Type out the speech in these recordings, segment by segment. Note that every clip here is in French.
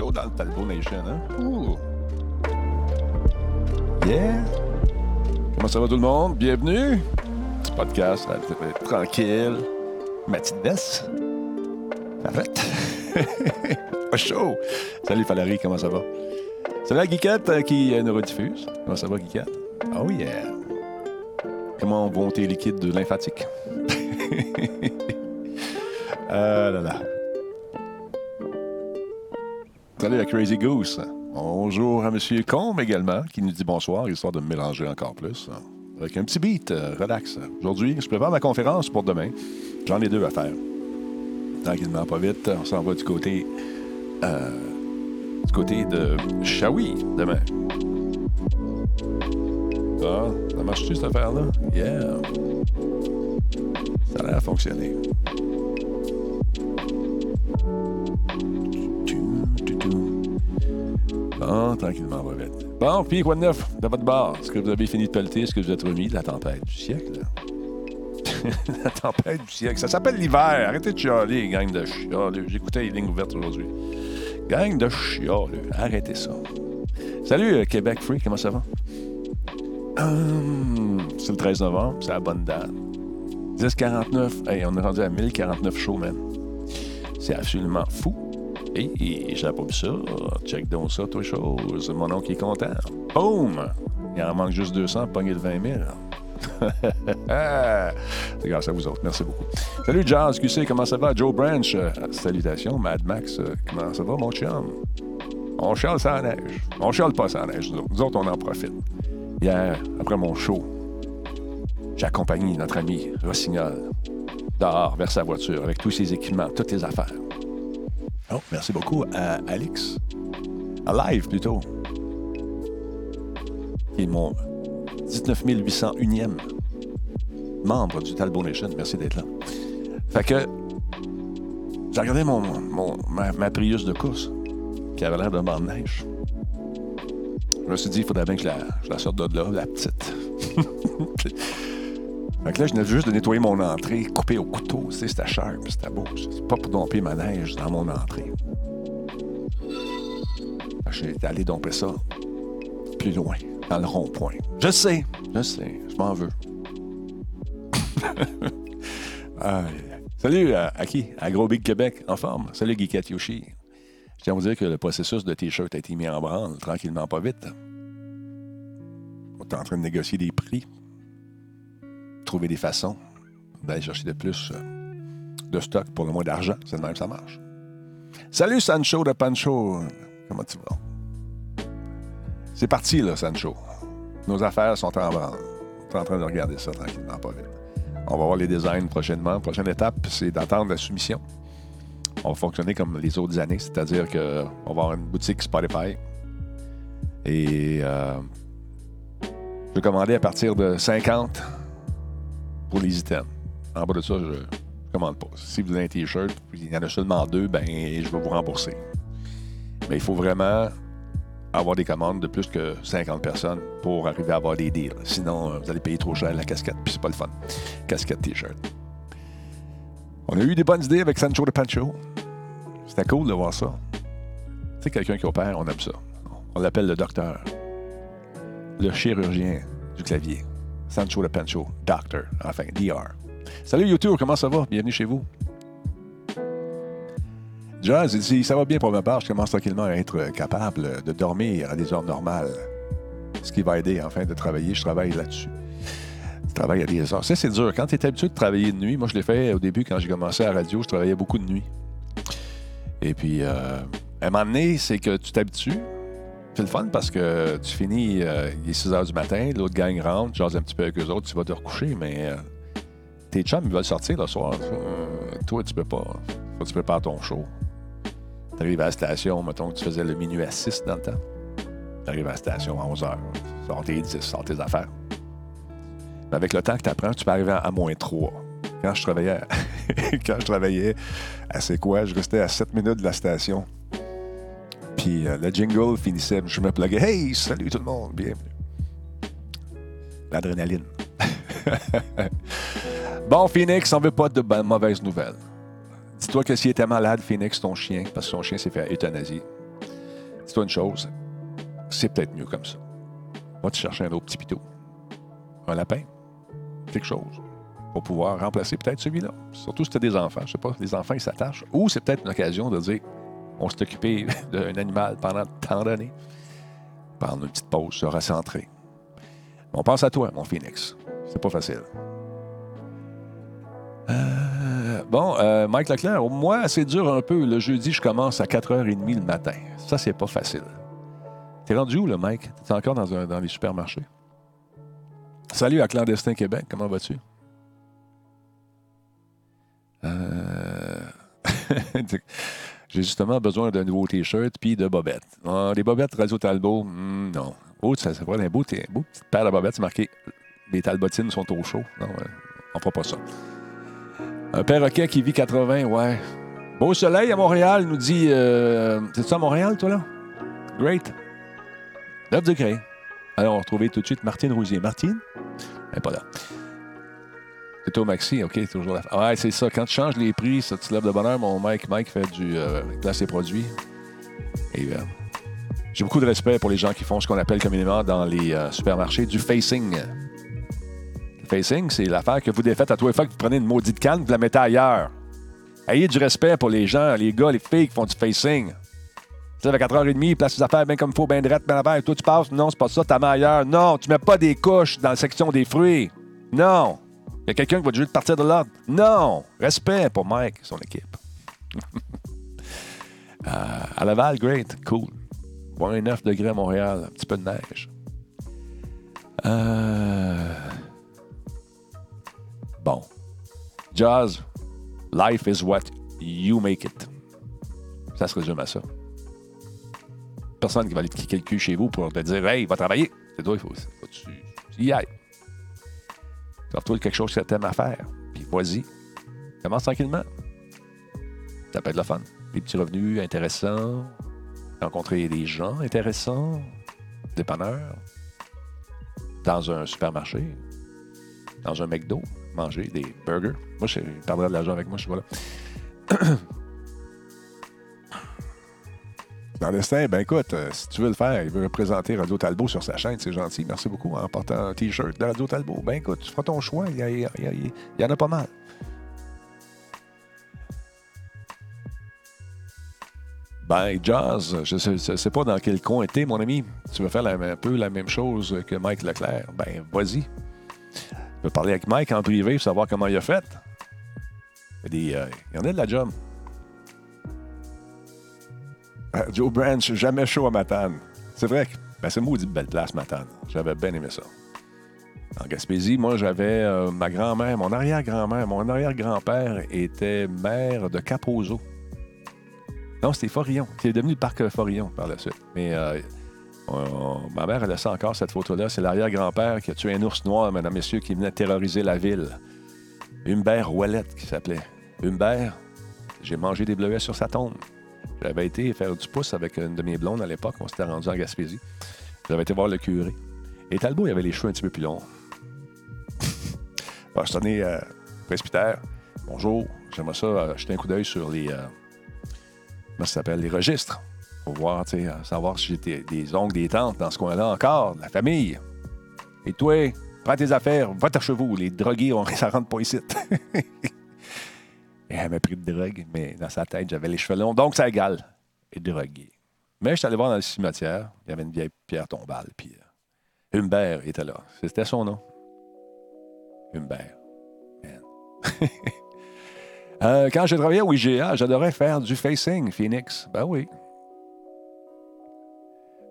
Dans le Talbot Nation, hein? Ouh. Yeah! Comment ça va tout le monde? Bienvenue! Petit podcast euh, tranquille. Matinée. Arrête! Pas chaud! Salut Valérie, comment ça va? Salut la Guiquette euh, qui euh, nous rediffuse? Comment ça va, Guiquette? Oh yeah! Comment vont tes liquides de lymphatique? ah là là. Salut la Crazy Goose. Bonjour à M. Combe également, qui nous dit bonsoir, histoire de mélanger encore plus. Avec un petit beat, euh, relax. Aujourd'hui, je prépare ma conférence pour demain. J'en ai deux à faire. Tranquillement, pas vite. On s'en va du côté, euh, du côté de Shawi demain. Ah, ça marche-tu cette affaire-là? Yeah. Ça a l'air fonctionner. Tranquillement, va vite. Bon, puis quoi de neuf? De votre bar? Est-ce que vous avez fini de pelleter? Est-ce que vous êtes remis de la tempête du siècle? la tempête du siècle. Ça s'appelle l'hiver. Arrêtez de chialer, gang de chialeux. J'écoutais les lignes ouvertes aujourd'hui. Gang de chialeux. Arrêtez ça. Salut, euh, Québec Free. Comment ça va? Hum, c'est le 13 novembre. C'est la bonne date. 10,49. Hey, on est rendu à 1049 shows, man. C'est absolument fou. Et j'avais pas vu ça. Check donc ça, toi, chose. Mon oncle est content. Boom! Il en manque juste 200 pour pogner le 20 000. C'est grâce à vous autres. Merci beaucoup. Salut, Jazz QC, comment ça va? Joe Branch, salutations. Mad Max, comment ça va, mon chum? On chiale sans neige. On chiale pas sans neige, nous autres. Autres, on en profite. Hier, après mon show, j'ai accompagné notre ami Rossignol dehors vers sa voiture avec tous ses équipements, toutes les affaires. Oh, merci beaucoup à Alex. À Live, plutôt. Qui est mon 19 801e membre du Talbot Nation. Merci d'être là. Fait que j'ai regardé mon, ma, Prius de course qui avait l'air d'un banc de neige. Je me suis dit, il faudrait bien que je la, je la sorte de là, la petite. Fait que là, je venais juste de nettoyer mon entrée, couper au couteau. Tu sais, c'était cher, c'était beau. C'est pas pour domper ma neige dans mon entrée. J'ai allé domper ça plus loin, dans le rond-point. Je sais, je sais, je m'en veux. Salut à, qui? À Gros Big Québec, en forme. Salut Geekette Yoshi. Je tiens à vous dire que le processus de T-shirt a été mis en branle, tranquillement, pas vite. On est en train de négocier des prix trouver des façons d'aller chercher de plus euh, de stock pour le moins d'argent. C'est de même ça marche. Salut Sancho de Pancho. Comment tu vas? C'est parti, là, Sancho. Nos affaires sont en branle. On est en train de regarder ça tranquillement, pas vite. On va voir les designs prochainement. Prochaine étape, c'est d'attendre la soumission. On va fonctionner comme les autres années, c'est-à-dire qu'on va avoir une boutique Spotify. Et euh, je vais commander à partir de 50 pour les items. En bas de ça, je ne commande pas. Si vous avez un T-shirt, il y en a seulement deux, ben, je vais vous rembourser. Mais il faut vraiment avoir des commandes de plus que 50 personnes pour arriver à avoir des deals. Sinon, euh, vous allez payer trop cher la casquette, puis c'est pas le fun. Casquette T-shirt. On a eu des bonnes idées avec Sancho de Pancho. C'était cool de voir ça. C'est quelqu'un qui opère, on aime ça. On l'appelle le docteur. Le chirurgien du clavier. Sancho Le Pancho, Doctor, enfin, DR. Salut YouTube, comment ça va? Bienvenue chez vous. Jazz, dit ça va bien pour ma part, je commence tranquillement à être capable de dormir à des heures normales. Ce qui va aider enfin de travailler, je travaille là-dessus. Je travaille à des heures. Ça, c'est dur. Quand tu es habitué de travailler de nuit, moi je l'ai fait au début quand j'ai commencé à la radio, je travaillais beaucoup de nuit. Et puis, euh, à un moment donné, c'est que tu t'habitues, c'est le fun parce que tu finis, euh, il est 6 h du matin, l'autre gang rentre, tu un petit peu avec eux autres, tu vas te recoucher, mais euh, tes chums, ils veulent sortir le soir. Euh, toi, tu peux pas. Faut que tu prépares ton show. Tu arrives à la station, mettons que tu faisais le minuit à 6 dans le temps. Tu arrives à la station à 11 h, sors tes 10, sors tes affaires. Mais avec le temps que tu apprends, tu peux arriver à, moins 3. Quand je travaillais, quand je travaillais à C'est quoi, je restais à 7 minutes de la station. Puis euh, le jingle finissait, je me pluguais. Hey, salut tout le monde, bienvenue. L'adrénaline. bon, Phoenix, on veut pas de mauvaises nouvelles. Dis-toi que s'il était malade, Phoenix, ton chien, parce que son chien s'est fait euthanasie, dis-toi une chose, c'est peut-être mieux comme ça. Va te chercher un autre petit pitot. Un lapin. Quelque chose. Pour pouvoir remplacer peut-être celui-là. Surtout si tu as des enfants. Je sais pas, les enfants, ils s'attachent. Ou c'est peut-être une occasion de dire on s'est occupé d'un animal pendant tant d'années. Prendre une petite pause, se recentrer. On pense à toi, mon Phoenix. C'est pas facile. Euh, bon, euh, Mike Leclerc, moi, c'est dur un peu. Le jeudi, je commence à 4h30 le matin. Ça, c'est pas facile. T'es rendu où, le Mike? T'es encore dans, dans les supermarchés? Salut à Clandestin Québec, comment vas-tu? Euh... J'ai justement besoin d'un nouveau T-shirt puis de bobettes. Ah, les bobettes Radio Talbot, hmm, non. Oh, ça, ça un beau, beau petit paire de bobettes. C'est marqué les talbotines sont au chaud. Non, on fera pas ça. Un perroquet qui vit 80, ouais. Beau soleil à Montréal, nous dit. Euh, c'est ça à Montréal, toi, là? Great. L'œuf de grès. Alors, on va retrouver tout de suite Martine Rousier. Martine? Elle n'est pas là. C'est au Maxi, OK, toujours là. Ouais, c'est ça. Quand tu changes les prix, ça te lève de bonheur. Mon Mike, Mike fait du euh, produits. Et euh, j'ai beaucoup de respect pour les gens qui font ce qu'on appelle communément dans les euh, supermarchés du facing. Le facing, c'est l'affaire que vous défaites à tous les fois que vous prenez une maudite canne vous la mettez ailleurs. Ayez du respect pour les gens, les gars, les filles qui font du facing. Tu sais, à 4h30, place tes affaires bien comme il faut, bien droite, bien affaire. Toi, tu passes. Non, c'est pas ça, ta main ailleurs. Non, tu mets pas des couches dans la section des fruits. Non. Y a quelqu'un qui va juste partir de là. Non. Respect pour Mike et son équipe. euh, à Laval, great. Cool. 9 degrés à Montréal. Un petit peu de neige. Euh... Bon. Jazz, life is what you make it. Ça se résume à ça. Personne qui va aller te kicker le cul chez vous pour te dire Hey, va travailler. C'est toi, il faut, faut tu y. Trouve-toi quelque chose que tu aimes à faire. Puis vas-y. Commence tranquillement. Ça peut être le fun. Des petits revenus intéressants. Rencontrer des gens intéressants. Dépanneurs. Dans un supermarché. Dans un McDo. Manger des burgers. Moi, je perdrais de l'argent avec moi, je suis pas là. Clandestin, ben écoute, euh, si tu veux le faire, il veut représenter Radio Talbot sur sa chaîne, c'est gentil. Merci beaucoup en portant un T-shirt de Radio Talbot. Ben écoute, tu feras ton choix, il y, en a pas mal. Ben, Jazz, je je sais pas dans quel coin t'es, mon ami. Tu veux faire un peu la même chose que Mike Leclerc? Ben, vas-y. Tu peux parler avec Mike en privé pour savoir comment il a fait? Il y, euh, il y en a de la job. Euh, Joe Branch, jamais chaud à Matane. C'est vrai que ben, c'est une maudite belle place, Matane. J'avais bien aimé ça. En Gaspésie, moi, j'avais euh, ma grand-mère, mon arrière-grand-mère, mon arrière-grand-père était maire de Capozo. Non, c'était Forillon. C'est devenu le parc Forillon par la suite. Mais euh, ma mère, elle a ça encore, cette photo-là. C'est l'arrière-grand-père qui a tué un ours noir, mesdames, messieurs, qui venait terroriser la ville. Humbert Ouellette, qui s'appelait. Humbert, j'ai mangé des bleuets sur sa tombe. J'avais été faire du pouce avec une de mes blondes à l'époque. On s'était rendu en Gaspésie. J'avais été voir le curé. Et Talbot, il avait les cheveux un petit peu plus longs. Alors, je tenais euh, presbytère. Bonjour. J'aimerais ça euh, jeter un coup d'œil sur les. euh, comment ça s'appelle? Les registres. Pour voir, tu sais, euh, savoir si j'ai des- oncles, des tantes dans ce coin-là encore, de la famille. Et toi, prends tes affaires, va chez vous. Les drogués, on, ça rentre pas ici. Et elle m'a pris de drogue, mais dans sa tête, j'avais les cheveux longs, donc ça égale. Et drogué. Mais je suis allé voir dans le cimetière, il y avait une vieille pierre tombale, puis euh, Humbert était là. C'était son nom. Humbert. Man. Euh, quand j'ai travaillé au IGA, j'adorais faire du facing, Phoenix. Ben oui.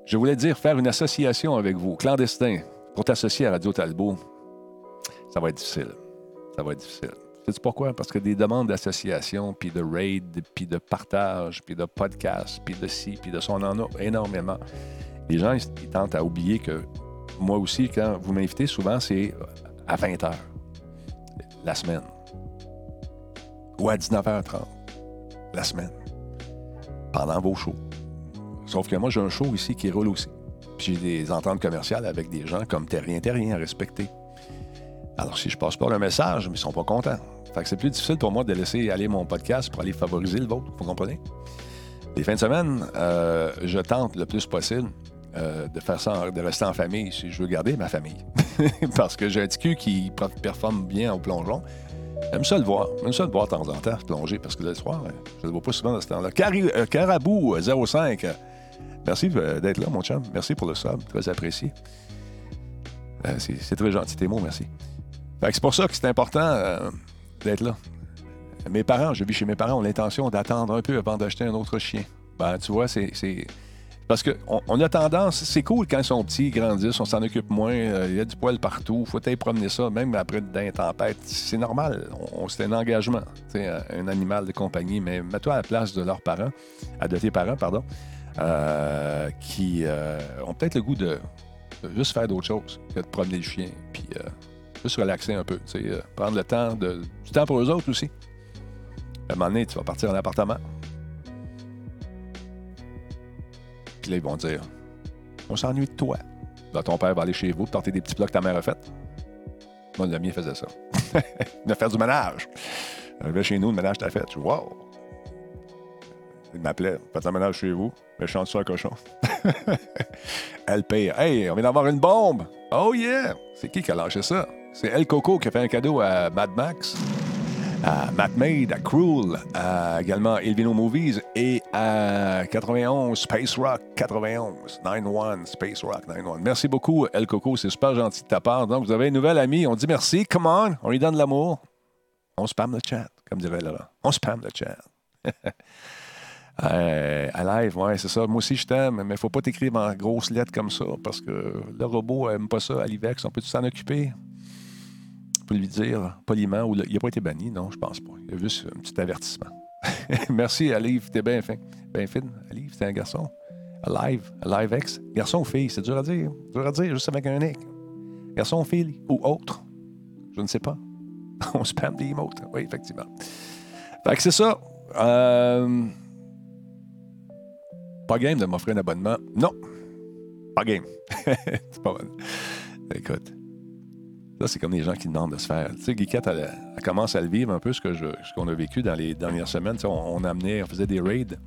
Je voulais dire faire une association avec vous, clandestin, pour t'associer à Radio Talbot. Ça va être difficile. Ça va être difficile. Sais-tu pourquoi? Parce que des demandes d'association, puis de raid, puis de partage, puis de podcast, puis de ci, puis de ça, on en a énormément. Les gens, ils, ils tentent à oublier que moi aussi, quand vous m'invitez, souvent, c'est à 20 h la semaine. Ou à 19h30 la semaine. Pendant vos shows. Sauf que moi, j'ai un show ici qui roule aussi. Puis j'ai des ententes commerciales avec des gens comme Terrien Terrien à respecter. Alors, si je passe pas le message, mais ils sont pas contents. Fait que c'est plus difficile pour moi de laisser aller mon podcast pour aller favoriser le vôtre. Vous comprenez? Les fins de semaine, euh, je tente le plus possible euh, de faire ça, de rester en famille si je veux garder ma famille. Parce que j'ai un petit cul qui performe bien au plongeon. J'aime ça le voir. J'aime ça le voir de temps en temps, plonger, parce que le soir, je ne le vois pas souvent dans ce temps-là. Euh, Carabou, euh, 05. euh, Merci d'être là, mon chum. Merci pour le sub. Très apprécié. C'est c'est très gentil, tes mots, merci. C'est pour ça que c'est important d'être là. Mes parents, je vis chez mes parents, ont l'intention d'attendre un peu avant d'acheter un autre chien. Ben, tu vois, c'est. Parce qu'on on a tendance, c'est cool quand ils sont petits, ils grandissent, on s'en occupe moins, euh, il y a du poil partout, faut aller promener ça, même après dans tempête. C'est normal, on, c'est un engagement, un animal de compagnie, mais mets-toi à la place de leurs parents, de tes parents, pardon, euh, qui euh, ont peut-être le goût de, de juste faire d'autres choses que de promener le chien, puis juste relaxer un peu, euh, prendre le temps, de, du temps pour eux autres aussi. À un moment donné, tu vas partir en appartement. Puis là, ils vont dire On s'ennuie de toi. Là, ton père va aller chez vous, porter des petits plats que ta mère a fait. Moi, le mien faisait ça. de faire du ménage. Arrivé chez nous, le ménage t'a fait. Je dis Wow! Il m'appelait Faites le ménage chez vous. Mais je chante ça un cochon. Elle paye. Hey, on vient d'avoir une bombe! Oh yeah! C'est qui qui a lâché ça? C'est El Coco qui a fait un cadeau à Mad Max à Matt Made, à Cruel, à également Elvino Movies et à 91 Space Rock 91, 91 Space Rock 91. Merci beaucoup, El Coco, c'est super gentil de ta part. Donc, vous avez une nouvelle amie, on dit merci, come on, on lui donne de l'amour. On spam le chat, comme dirait Laurent. On spam le chat. Euh, à live, ouais, c'est ça. Moi aussi, je t'aime, mais faut pas t'écrire en grosses lettres comme ça parce que le robot aime pas ça. Alivex, on peut s'en occuper? Peut lui dire poliment. Il n'a pas été banni, non, je pense pas. Il a juste un petit avertissement. Merci, Alive, t'es bien fin. Bien fine. Alive, t'es un garçon. Alive, Alive X. Garçon ou fille, c'est dur à dire. Dur à dire, juste avec un nick. Garçon ou fille, ou autre. Je ne sais pas. On spam des emotes. Oui, effectivement. Fait que c'est ça. Euh, Pas game de m'offrir un abonnement. Non. Pas game. c'est pas bon. Écoute. Là, c'est comme les gens qui demandent de se faire. Tu sais, Guiquette, elle, commence à le vivre un peu, ce que ce qu'on a vécu dans les dernières semaines. On, amenait, on faisait des raids.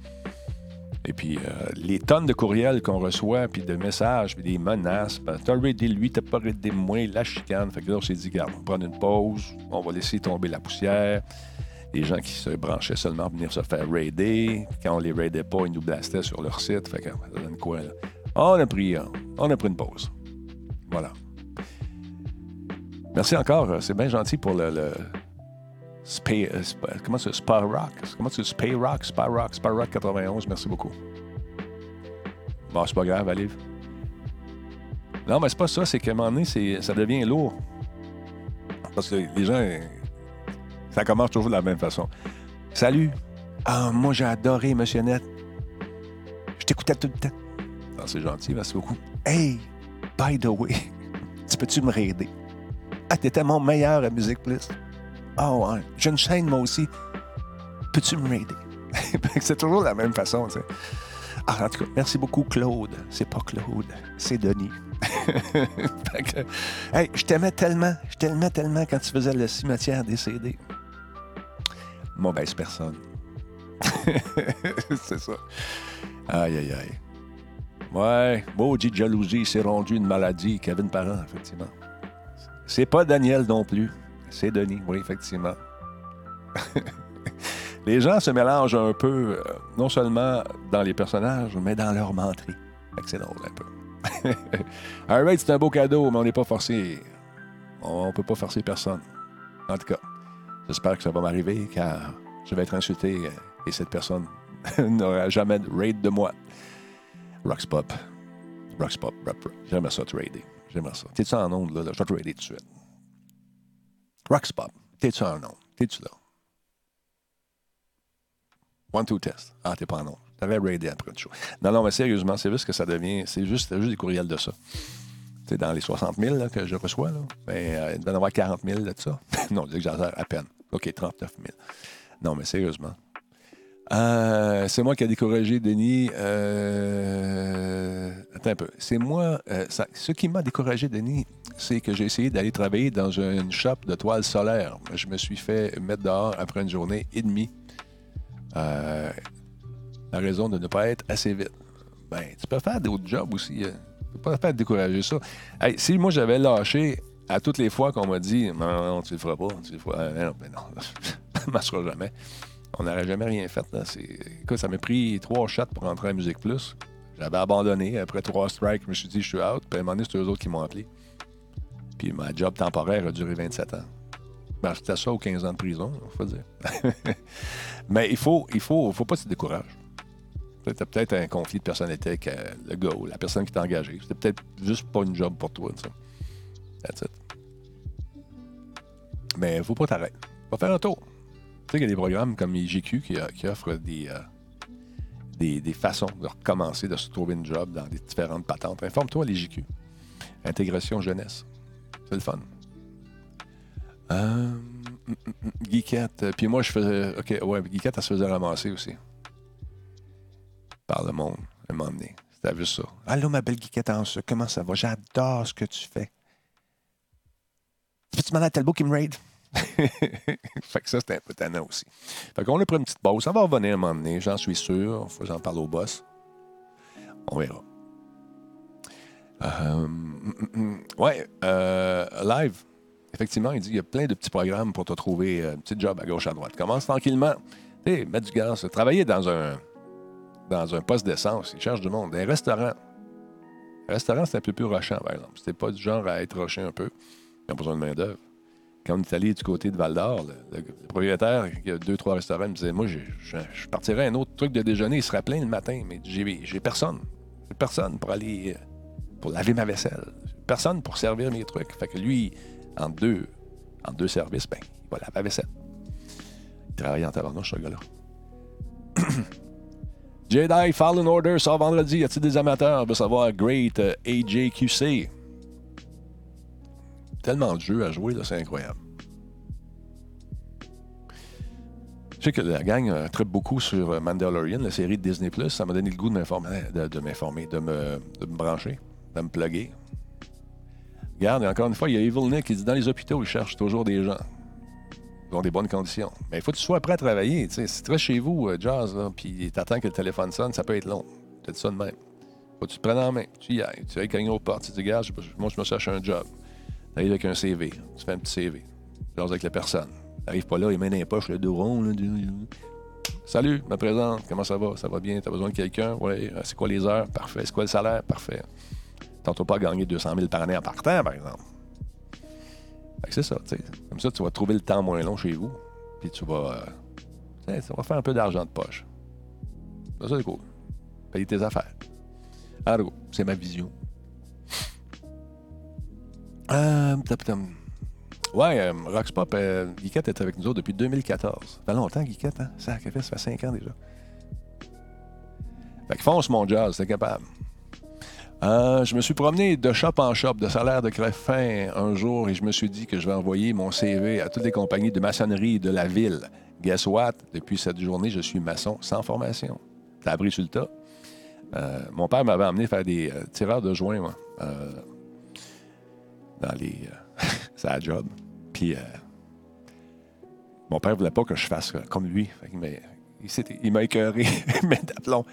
Et puis, euh, les tonnes de courriels qu'on reçoit, puis de messages, puis des menaces. Ben, t'as raidé lui, t'as pas raidé moi, la chicane. Fait que là, on s'est dit, garde, on va prendre une pause, on va laisser tomber la poussière. Les gens qui se branchaient seulement pour venir se faire raider. Quand on les raidait pas, ils nous blastaient sur leur site. Ça donne quoi, là? On a pris, on a pris une pause. Voilà. Merci encore. C'est bien gentil pour le. le Spay, Spa- comment c'est Spa Rock? Comment c'est Spay Rock? Spa Rock, Spa Rock 91. Merci beaucoup. Bon, c'est pas grave, Alive. Non, mais c'est pas ça. C'est qu'à un moment donné, ça devient lourd. Parce que les gens. Ça commence toujours de la même façon. Salut. Ah, moi, j'ai adoré Monsieur Net. Je t'écoutais tout le temps. Ah, c'est gentil, merci beaucoup. Hey, by the way, tu peux-tu me raider? Ah, t'étais mon meilleur à Musique Plus. Ah ouais, j'ai une chaîne moi aussi. Peux-tu me raider? c'est toujours la même façon, tu sais. Ah, en tout cas, merci beaucoup, Claude. C'est pas Claude, c'est Denis. Hey, je t'aimais tellement, je t'aimais tellement quand tu faisais le cimetière des CD. Mauvaise personne. c'est ça. Aïe, aïe, aïe. Ouais, maudit jalousie, c'est rendu une maladie. Kevin Parent, effectivement. C'est pas Daniel non plus. C'est Denis, oui, effectivement. les gens se mélangent un peu, euh, non seulement dans les personnages, mais dans leur menterie. C'est drôle un peu. un raid, c'est un beau cadeau, mais on n'est pas forcé. On peut pas forcer personne. En tout cas, j'espère que ça va m'arriver car je vais être insulté euh, et cette personne n'aura jamais de raid de moi. Rox Pop. Rox Pop. J'aimerais ça te raider. J'aimerais ça. T'es-tu en onde, là? Je vais te raider tout de suite. Rox Pop. T'es-tu en onde? T'es-tu là? One, two, test. Ah, t'es pas en onde. T'avais raidé après le show. Non, non, mais sérieusement, c'est juste que ça devient. C'est juste, juste des courriels de ça. C'est dans les 60 000 là, que je reçois. Là. Ben, euh, il doit y en avoir 40 000 de ça. non, j'exagère à peine. OK, 39 000. Non, mais sérieusement. Euh, c'est moi qui ai découragé Denis. Euh, Attends un peu. C'est moi. euh, ce qui m'a découragé, Denis, c'est que j'ai essayé d'aller travailler dans une shop de toile solaire. Je me suis fait mettre dehors après une journée et demie. La raison de ne pas être assez vite. Ben, tu peux faire d'autres jobs aussi. Peux pas faire décourager ça. Si moi j'avais lâché à toutes les fois qu'on m'a dit non, non, tu le feras pas, feras. Non, ben non, ça ne marchera jamais. On n'aurait jamais rien fait. Là. Écoute, ça m'a pris trois shots pour rentrer à Musique Plus. J'avais abandonné. Après trois strikes, je me suis dit, je suis out. Puis à un moment donné, c'est eux autres qui m'ont appelé. Puis ma job temporaire a duré 27 ans. Ben, c'était ça aux 15 ans de prison, il faut dire. Mais il faut, il faut, faut pas se décourager. As peut-être un conflit de personnalité avec euh, le gars ou la personne qui t'a engagé. C'était peut-être juste pas une job pour toi. Ça. That's it. Mais faut pas t'arrêter. Va faire un tour. Tu sais qu'il y a des programmes comme IGQ qui, euh, qui offrent des, euh, des, des, façons de recommencer, de se trouver une job dans des différentes patentes. Informe-toi à l'IGQ. Intégration jeunesse. C'est le fun. Euh, Geekette. Puis moi, je faisais. OK, ouais, Geekette, elle se faisait ramasser aussi. Le monde, à un moment donné. C'était juste ça. Allô, ma belle Geekette en ce. Comment ça va? J'adore ce que tu fais. Peux-tu demander à Talbot qui me raid? fait que ça, c'était un peu tannant aussi. Fait qu'on a pris une petite pause. Ça va revenir à un moment donné, j'en suis sûr. Faut que j'en parle au boss. On verra. Euh, ouais, euh, live. Effectivement, il dit qu'il y a plein de petits programmes pour te trouver un petit job à gauche, à droite. Commence tranquillement. Tu sais, mettre du gaz. Travailler dans un, dans un poste d'essence. Il cherche du monde. Un restaurant. C'est un peu plus rushant, par exemple. C'était pas du genre à être rushé un peu. Ils ont besoin de main-d'œuvre. Quand on est allé du côté de Val d'Or, le, propriétaire, qui a deux, trois restaurants, me disait Moi, je, partirais un autre truc de déjeuner, il serait plein le matin, mais j'ai personne. J'ai personne pour aller pour laver ma vaisselle. Personne pour servir mes trucs. Fait que lui, en deux, en deux services, ben, il va laver la vaisselle. Il travaille en tabarnouche, ce gars-là. Jedi Fallen Order sort vendredi. Y a-t-il des amateurs veut savoir Great euh, AJQC? Tellement de jeux à jouer, c'est incroyable. Je sais que la gang euh, beaucoup sur euh, Mandalorian, la série de Disney+. Ça m'a donné le goût de m'informer, de, m'informer, de me, brancher, de me plugger. Regarde, encore une fois, il y a Evil Nick qui dit dans les hôpitaux, ils cherchent toujours des gens ont des bonnes conditions. Mais il faut que tu sois prêt à travailler. Si tu restes chez vous, euh, Jazz, puis t'attends que le téléphone sonne, ça peut être long. C'est ça de même. Faut que tu te prennes en main. Tu y ailles. Tu ailles cogner aux portes. Tu dis, regarde, moi, je me cherche un job. Tu arrives avec un CV. Tu fais un petit CV. Tu avec la personne. Tu n'arrives pas là, il met dans les poches, le dos rond. Là, Salut, me présente. Comment ça va? Ça va bien? Tu as besoin de quelqu'un? Oui. Euh, c'est quoi les heures? Parfait. C'est quoi le salaire? Parfait. Tentons pas gagner 200 000 par année en partant, par exemple. C'est ça, tu sais. Comme ça, tu vas trouver le temps moins long chez vous. Puis tu vas. Euh, ça va faire un peu d'argent de poche. Ça, c'est cool. Payer tes affaires. Alors, c'est ma vision. Euh, ouais, euh, Roxpop, euh, est avec nous autres depuis 2014. Ça fait longtemps, Guiquette, hein? Ça, ça fait 5 ans déjà. Fait que fonce mon jazz, c'est capable. Euh, je me suis promené de shop en shop, de salaire de fin un jour, et je me suis dit que je vais envoyer mon CV à toutes les compagnies de maçonnerie de la ville. Guess what? Depuis cette journée, je suis maçon sans formation. T'as appris sur le tas. Euh, mon père m'avait amené faire des euh, tireurs de joints, moi, dans les. sa job. Puis, mon père voulait pas que je fasse comme lui. Il, m'a écœuré, mais d'aplomb.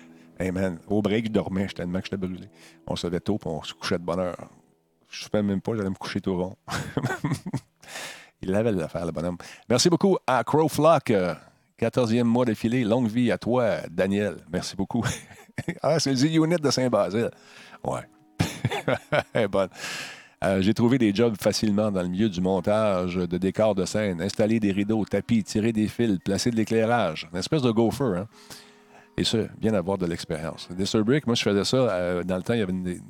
Hey man, au break, je dormais, tellement que j'étais brûlé. On se levait tôt, puis on se couchait de bonne heure. Je ne même pas, j'allais me coucher tout rond. Il avait l'affaire, le bonhomme. Merci beaucoup à Crowflock. 14e mois défilé. Longue vie à toi, Daniel. Merci beaucoup. ah, c'est le Z-Unit de Saint-Basile. Ouais. Euh, j'ai trouvé des jobs facilement dans le milieu du montage de décors de scène, installer des rideaux, tapis, tirer des fils, placer de l'éclairage. Une espèce de gopher, hein? Et ça, bien avoir de l'expérience. Brick, moi, je faisais ça. Euh, dans le temps, il y avait une,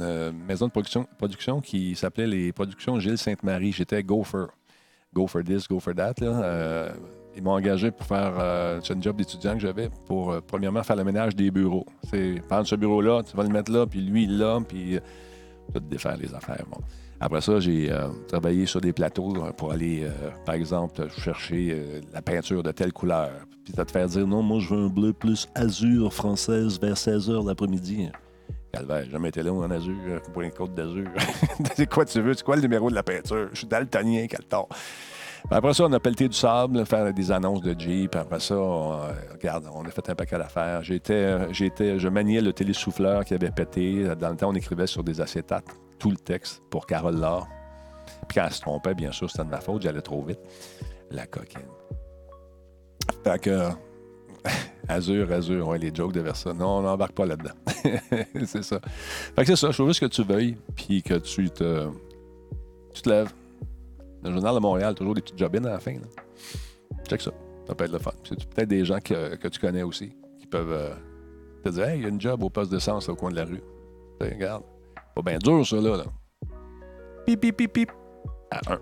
euh, maison de production, qui s'appelait les Productions Gilles Sainte-Marie. J'étais gopher. Go for this, go for that. Euh, ils m'ont engagé pour faire. c'est un job d'étudiant que j'avais pour, premièrement, faire le ménage des bureaux. C'est prendre ce bureau-là, tu vas le mettre là, puis lui, là, puis tout défaire les affaires. Après ça, j'ai euh, travaillé sur des plateaux euh, pour aller, euh, par exemple, chercher la peinture de telle couleur. Puis ça te faire dire non, moi je veux un bleu plus azur française vers 16 h l'après-midi. Calvaire, jamais été là en azur, pour une côte d'azur. c'est quoi tu veux? C'est quoi le numéro de la peinture? Je suis daltonien, tort. après ça, on a pelleté du sable, faire des annonces de Jeep. Après ça, regarde, on a fait un paquet d'affaires. J'étais, j'étais, je maniais le télésouffleur qui avait pété. Dans le temps, on écrivait sur des acétates tout le texte pour Carole Laure. Puis quand elle se trompait, bien sûr, c'était de ma faute, j'allais trop vite. La coquine. Fait que. Azur, Azur, ouais, les jokes de Versa. Non, on n'embarque pas là-dedans. c'est ça. Fait que c'est ça. Je veux juste que tu veuilles, puis que tu te. Tu te lèves. Le Journal de Montréal, toujours des petites jobines à la fin. Là. Check ça. Ça peut être le fun. Peut-être des gens que, que, tu connais aussi qui peuvent euh, te dire Hey, il y a une job au poste de sens au coin de la rue. regarde. Pas bien dur, ça, là. là. Pip, pip, pip, pip. À un.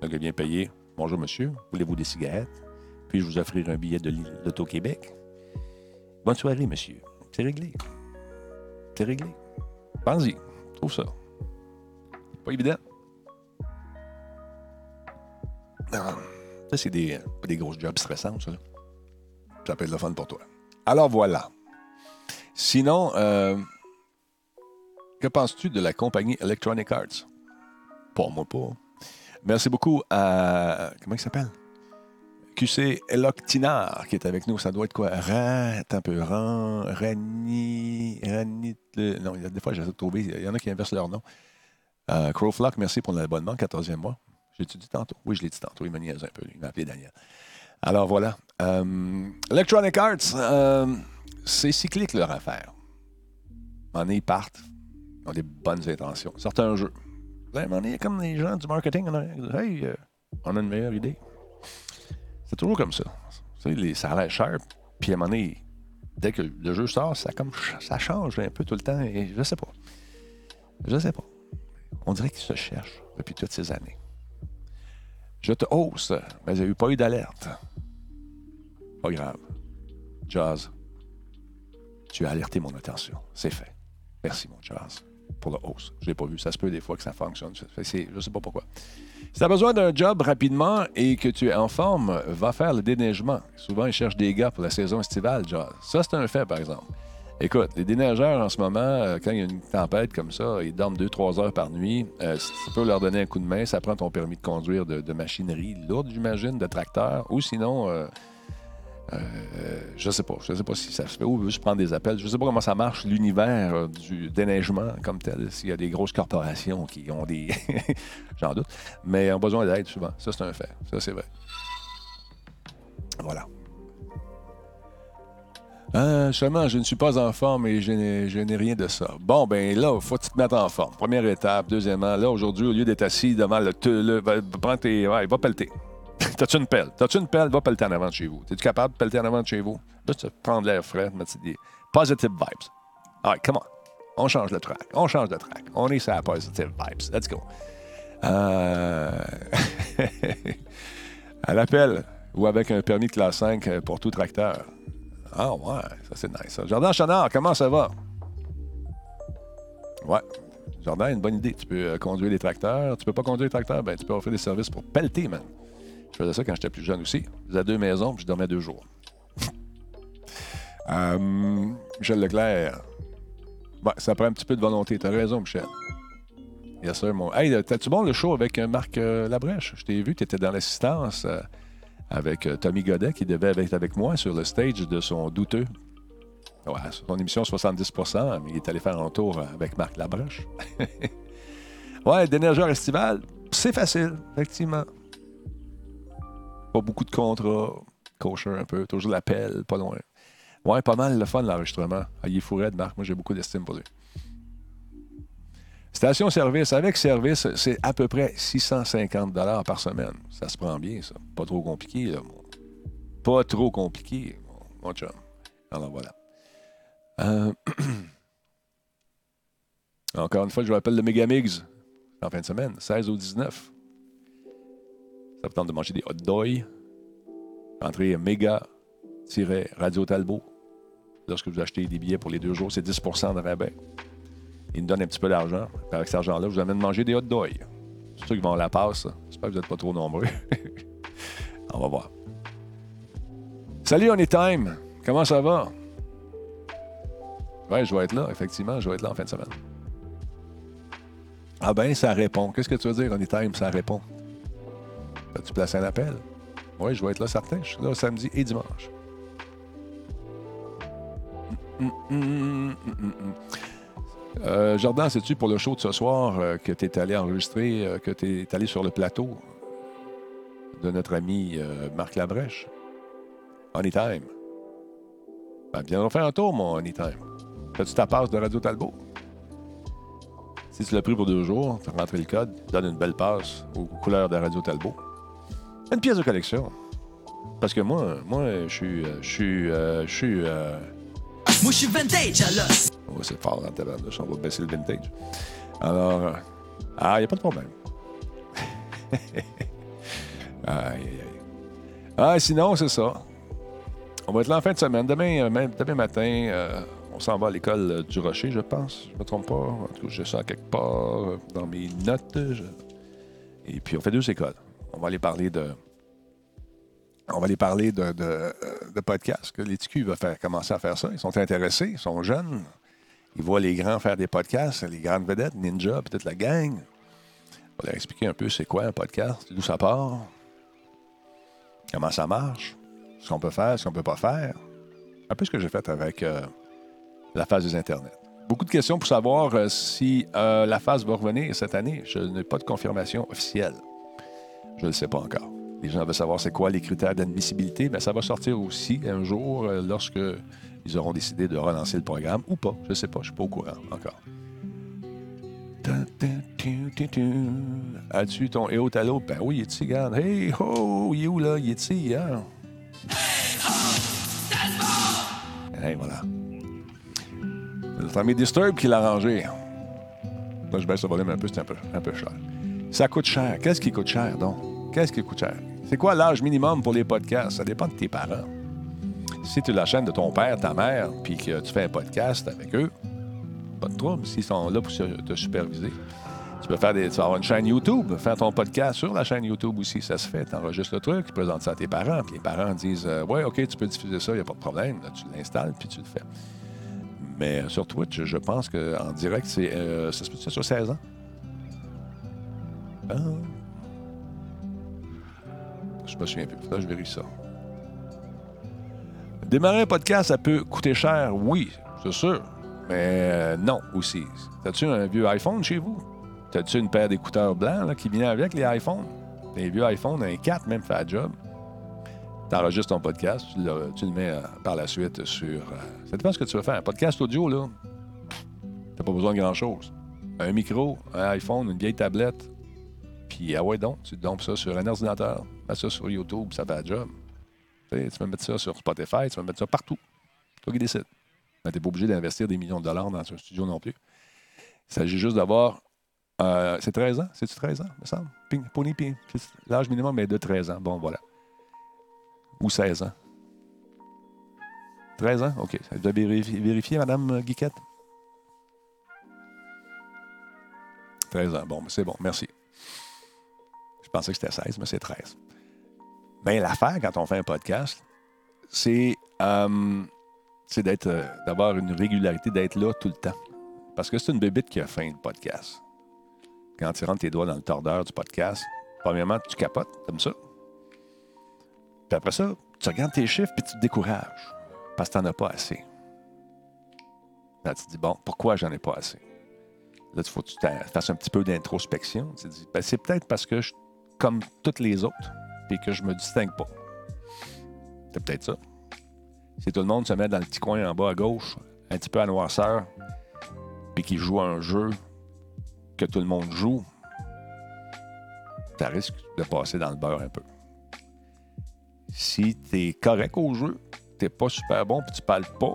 Le gars vient payer. Bonjour, monsieur. Voulez-vous des cigarettes? Puis je vous offrir un billet de l'Auto-Québec? Bonne soirée, monsieur. C'est réglé. C'est réglé. Pensez-y. Trouve ça. Pas évident. Ça, c'est des, des grosses jobs stressants, ça. Ça peut être le fun pour toi. Alors voilà. Sinon, euh, que penses-tu de la compagnie Electronic Arts? Pour moi, pas. Merci beaucoup à. Comment il s'appelle? QC Eloctinar qui est avec nous. Ça doit être quoi? Ran, un peu. Ran, Rani, Ranit. Non, il y a des fois, j'essaie de trouver. Il y en a qui inversent leur nom. Euh, Crowflock, merci pour l'abonnement, 14e mois. J'ai-tu dit tantôt? Oui, je l'ai dit tantôt. Il me niaise un peu. Il m'a appelé Daniel. Alors voilà. Euh, Electronic Arts, euh, c'est cyclique leur affaire. En ils partent. Ont des bonnes intentions. Certains jeux. Vous avez comme les gens du marketing. On a, hey, euh, on a une meilleure idée. C'est toujours comme ça. Les, ça a l'air cher. Puis à un moment donné, dès que le jeu sort, ça, comme, ça change un peu tout le temps. Je sais pas. Je sais pas. On dirait qu'ils se cherchent depuis toutes ces années. Je te hausse, mais il n'y eu pas eu d'alerte. Pas grave. Jazz, tu as alerté mon attention. C'est fait. Merci, mon Jazz, pour le hausse. Je l'ai pas vu. Ça se peut des fois que ça fonctionne. Je ne sais pas pourquoi. Si tu as besoin d'un job rapidement et que tu es en forme, va faire le déneigement. Souvent, ils cherchent des gars pour la saison estivale, Jazz. Ça, c'est un fait, par exemple. Écoute, les déneigeurs en ce moment, euh, quand il y a une tempête comme ça, ils dorment 2-3 heures par nuit. Euh, si tu peux leur donner un coup de main, ça prend ton permis de conduire de, machinerie lourde, j'imagine, de tracteur, ou sinon, euh, je sais pas. Je sais pas si ça se fait ou juste prendre des appels. Je sais pas comment ça marche, l'univers du déneigement comme tel, s'il y a des grosses corporations qui ont des. J'en doute. Mais ont besoin d'aide souvent. Ça, c'est un fait. Ça, c'est vrai. Voilà. Euh, seulement, je ne suis pas en forme et je n'ai rien de ça. Bon, ben là, il faut te mettre en forme. Première étape. Deuxièmement, là, aujourd'hui, au lieu d'être assis devant le... le prends tes... Ouais, va pelleter. T'as-tu une pelle? T'as-tu une pelle? Va pelleter en avant de chez vous. Es-tu capable de pelleter en avant de chez vous? Là, tu vas prendre l'air frais, mettre des positive vibes. All right, come on. On change le track. On change de track. On est sur la positive vibes. Let's go. Euh... à l'appel ou avec un permis de classe 5 pour tout tracteur. Ah ouais, ça c'est nice. Ça. Jardin Chanard, comment ça va? Ouais. Jardin, une bonne idée. Tu peux euh, conduire des tracteurs. Tu peux pas conduire des tracteurs, ben tu peux offrir des services pour pelleter, man. Je faisais ça quand j'étais plus jeune aussi. Je faisais deux maisons, puis je dormais deux jours. euh, Michel Leclerc. Ouais, ça prend un petit peu de volonté. T'as raison, Michel. Yes, sir, mon. Hey, t'as-tu bon le show avec euh, Marc euh, Labrèche? Je t'ai vu, tu étais dans l'assistance avec Tommy Godet qui devait être avec moi sur le stage de son douteux. Son émission 70% mais il est allé faire un tour avec Marc Labroche. ouais, déneigeur estival, c'est facile, effectivement. Pas beaucoup de contrats, kosher un peu, toujours l'appel, pas loin. Ouais, pas mal le fun l'enregistrement. Ah, il fourré de Marc, moi j'ai beaucoup d'estime pour lui. Station-service, avec service, c'est à peu près 650 par semaine. Ça se prend bien, ça. Pas trop compliqué, là. Pas trop compliqué, mon chum. Alors voilà. Euh, encore une fois, je vous rappelle le Megamix en fin de semaine, 16 au 19. Ça vous tente de manger des hot dogs? Entrez méga-radio Talbot. Lorsque vous achetez des billets pour les deux jours, c'est 10 de rabais. Ils nous donnent un petit peu d'argent. Avec cet argent-là, je vous amène manger des hot dogs. C'est ceux qui vont à la passe. J'espère que vous n'êtes pas trop nombreux. on va voir. Salut, on time. Comment ça va? Ouais, je vais être là, effectivement. Je vais être là en fin de semaine. Ah ben, ça répond. Qu'est-ce que tu veux dire, on time? Ça répond? As-tu placé un appel? Oui, je vais être là certain. Je suis là samedi et dimanche. Euh, Jordan, sais-tu pour le show de ce soir euh, que tu es allé enregistrer, euh, que tu es allé sur le plateau de notre ami Marc Labrèche? Anytime. Ben, viens faire un tour, mon Anytime. Fais-tu ta passe de Radio Talbot? Si tu l'as pris pour deux jours, tu as le code, tu donnes une belle passe aux couleurs de Radio Talbot. Une pièce de collection. Parce que moi, moi, je suis. Je suis. Je suis. Moi, je suis vintage, alors. C'est fort ta On va baisser le vintage. Alors. Euh, ah, il n'y a pas de problème. aïe, aïe, aïe. Ah, sinon, c'est ça. On va être là en fin de semaine. Demain, euh, même, demain matin, euh, on s'en va à l'école du Rocher, je pense. Je ne me trompe pas. En tout cas, j'ai ça quelque part dans mes notes. Et puis, on fait deux écoles. On va aller parler de de podcasts, que l'ETQ va faire, commencer à faire ça. Ils sont intéressés, ils sont jeunes. Ils voient les grands faire des podcasts, les grandes vedettes, Ninja, peut-être la gang. On va leur expliquer un peu c'est quoi un podcast, d'où ça part, comment ça marche, ce qu'on peut faire, ce qu'on ne peut pas faire. Un peu ce que j'ai fait avec euh, la phase des Internet. Beaucoup de questions pour savoir euh, si euh, la phase va revenir cette année. Je n'ai pas de confirmation officielle. Je ne le sais pas encore. Les gens veulent savoir c'est quoi les critères d'admissibilité. mais ça va sortir aussi un jour euh, lorsque ils auront décidé de relancer le programme ou pas. Je ne sais pas, je suis pas au courant encore. As-tu ton EO Talo? Ben oui, il est ici, regarde. Hey ho, il est où là? Il est ici, hein? Hey, voilà. C'est notre ami Disturb qui l'a rangé. Là, je baisse le volume un peu, c'est un peu, un peu cher. Ça coûte cher. Qu'est-ce qui coûte cher, donc? Qu'est-ce qui coûte cher? C'est quoi l'âge minimum pour les podcasts? Ça dépend de tes parents. Si tu es la chaîne de ton père, ta mère, puis que tu fais un podcast avec eux, pas de trouble s'ils sont là pour te superviser. Tu peux faire des, tu vas avoir une chaîne YouTube, faire ton podcast sur la chaîne YouTube aussi, ça se fait. Tu enregistres le truc, tu présentes ça à tes parents, puis les parents disent euh, Ouais, OK, tu peux diffuser ça, il n'y a pas de problème. tu l'installes, puis tu le fais. Mais sur Twitch, je pense qu'en direct, c'est euh, ça se peut sur 16 ans? Ah. Je me souviens plus. Là, je vérifie ça. Démarrer un podcast, ça peut coûter cher, oui, c'est sûr. Mais euh, non aussi. T'as-tu un vieux iPhone chez vous? T'as-tu une paire d'écouteurs blancs qui vient avec les iPhones? Les vieux iPhones, un 4 même fait la job. T'enregistres ton podcast, tu le, mets euh, par la suite sur. Euh, ça dépend ce que tu veux faire. Un podcast audio, là, t'as pas besoin de grand-chose. Un micro, un iPhone, une vieille tablette, puis, ah ouais, donc, tu dompes ça sur un ordinateur, mets ça sur YouTube, ça fait la job. Tu, peux mettre ça sur Spotify, tu peux mettre ça partout. Toi qui décides. Mais tu n'es pas obligé d'investir des millions de dollars dans un studio non plus. Il s'agit juste d'avoir. Euh, c'est 13 ans? C'est-tu 13 ans, me semble? Pony, L'âge minimum est de 13 ans. Bon, voilà. Ou 16 ans. 13 ans? OK. Vous avez vérifié, Mme Guiquette? 13 ans. Bon, c'est bon. Merci. Je pensais que c'était 16, mais c'est 13. Mais l'affaire, quand on fait un podcast, c'est euh, d'être, euh, d'avoir une régularité, d'être là tout le temps. Parce que c'est une bébite qui a faim, le podcast. Quand tu rentres tes doigts dans le tordeur du podcast, premièrement, tu capotes comme ça. Puis après ça, tu regardes tes chiffres puis tu te décourages parce que tu n'en as pas assez. Là, tu te dis, bon, pourquoi j'en ai pas assez? Là, il faut que tu fasses un petit peu d'introspection. Tu te dis, ben, c'est peut-être parce que je comme toutes les autres, puis que je me distingue pas. C'est peut-être ça. Si tout le monde se met dans le petit coin en bas à gauche, un petit peu à noirceur, puis qu'il joue un jeu que tout le monde joue, tu risque de passer dans le beurre un peu. Si tu es correct au jeu, tu pas super bon, puis tu parles pas,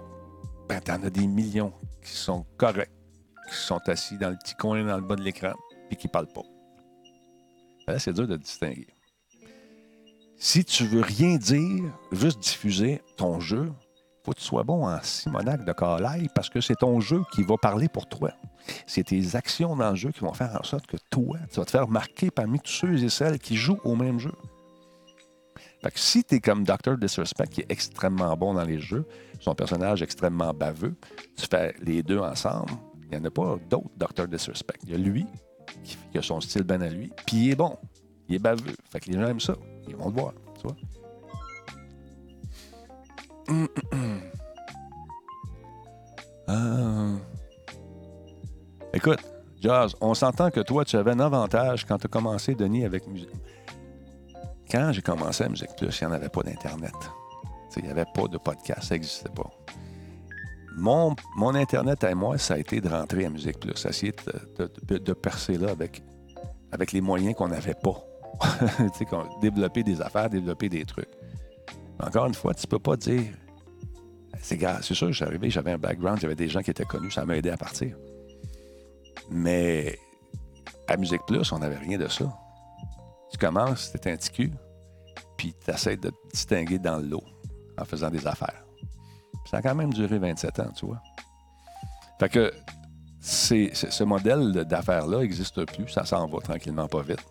ben en as des millions qui sont corrects, qui sont assis dans le petit coin dans le bas de l'écran, puis qui parlent pas. Là, c'est dur de distinguer. Si tu veux rien dire, juste diffuser ton jeu, faut que tu sois bon en Simonac de Carlisle parce que c'est ton jeu qui va parler pour toi. C'est tes actions dans le jeu qui vont faire en sorte que toi, tu vas te faire marquer parmi tous ceux et celles qui jouent au même jeu. Fait que si tu es comme Dr. Disrespect, qui est extrêmement bon dans les jeux, son personnage extrêmement baveux, tu fais les deux ensemble, il n'y en a pas d'autres Dr. Disrespect. Il y a lui, qui a son style ben à lui, puis il est bon. Il est baveux. Fait que les gens aiment ça. Ils vont le voir, tu vois. Ah. Écoute, Jazz, on s'entend que toi, tu avais un avantage quand tu as commencé, Denis, avec musique. Quand j'ai commencé à Musique Plus, il n'y en avait pas d'Internet. Il n'y avait pas de podcast, ça n'existait pas. Mon, Internet à moi, ça a été de rentrer à Musique Plus, essayer de, percer là avec, les moyens qu'on n'avait pas. Développer des affaires, développer des trucs. Encore une fois, tu peux pas dire. C'est sûr, je suis arrivé, j'avais un background, j'avais des gens qui étaient connus, ça m'a aidé à partir. Mais à Musique Plus, on n'avait rien de ça. Tu commences, t'es un petit puis tu essaies de te distinguer dans le lot en faisant des affaires. Ça a quand même duré 27 ans, tu vois. Fait que ce modèle d'affaires-là n'existe plus, ça s'en va tranquillement pas vite.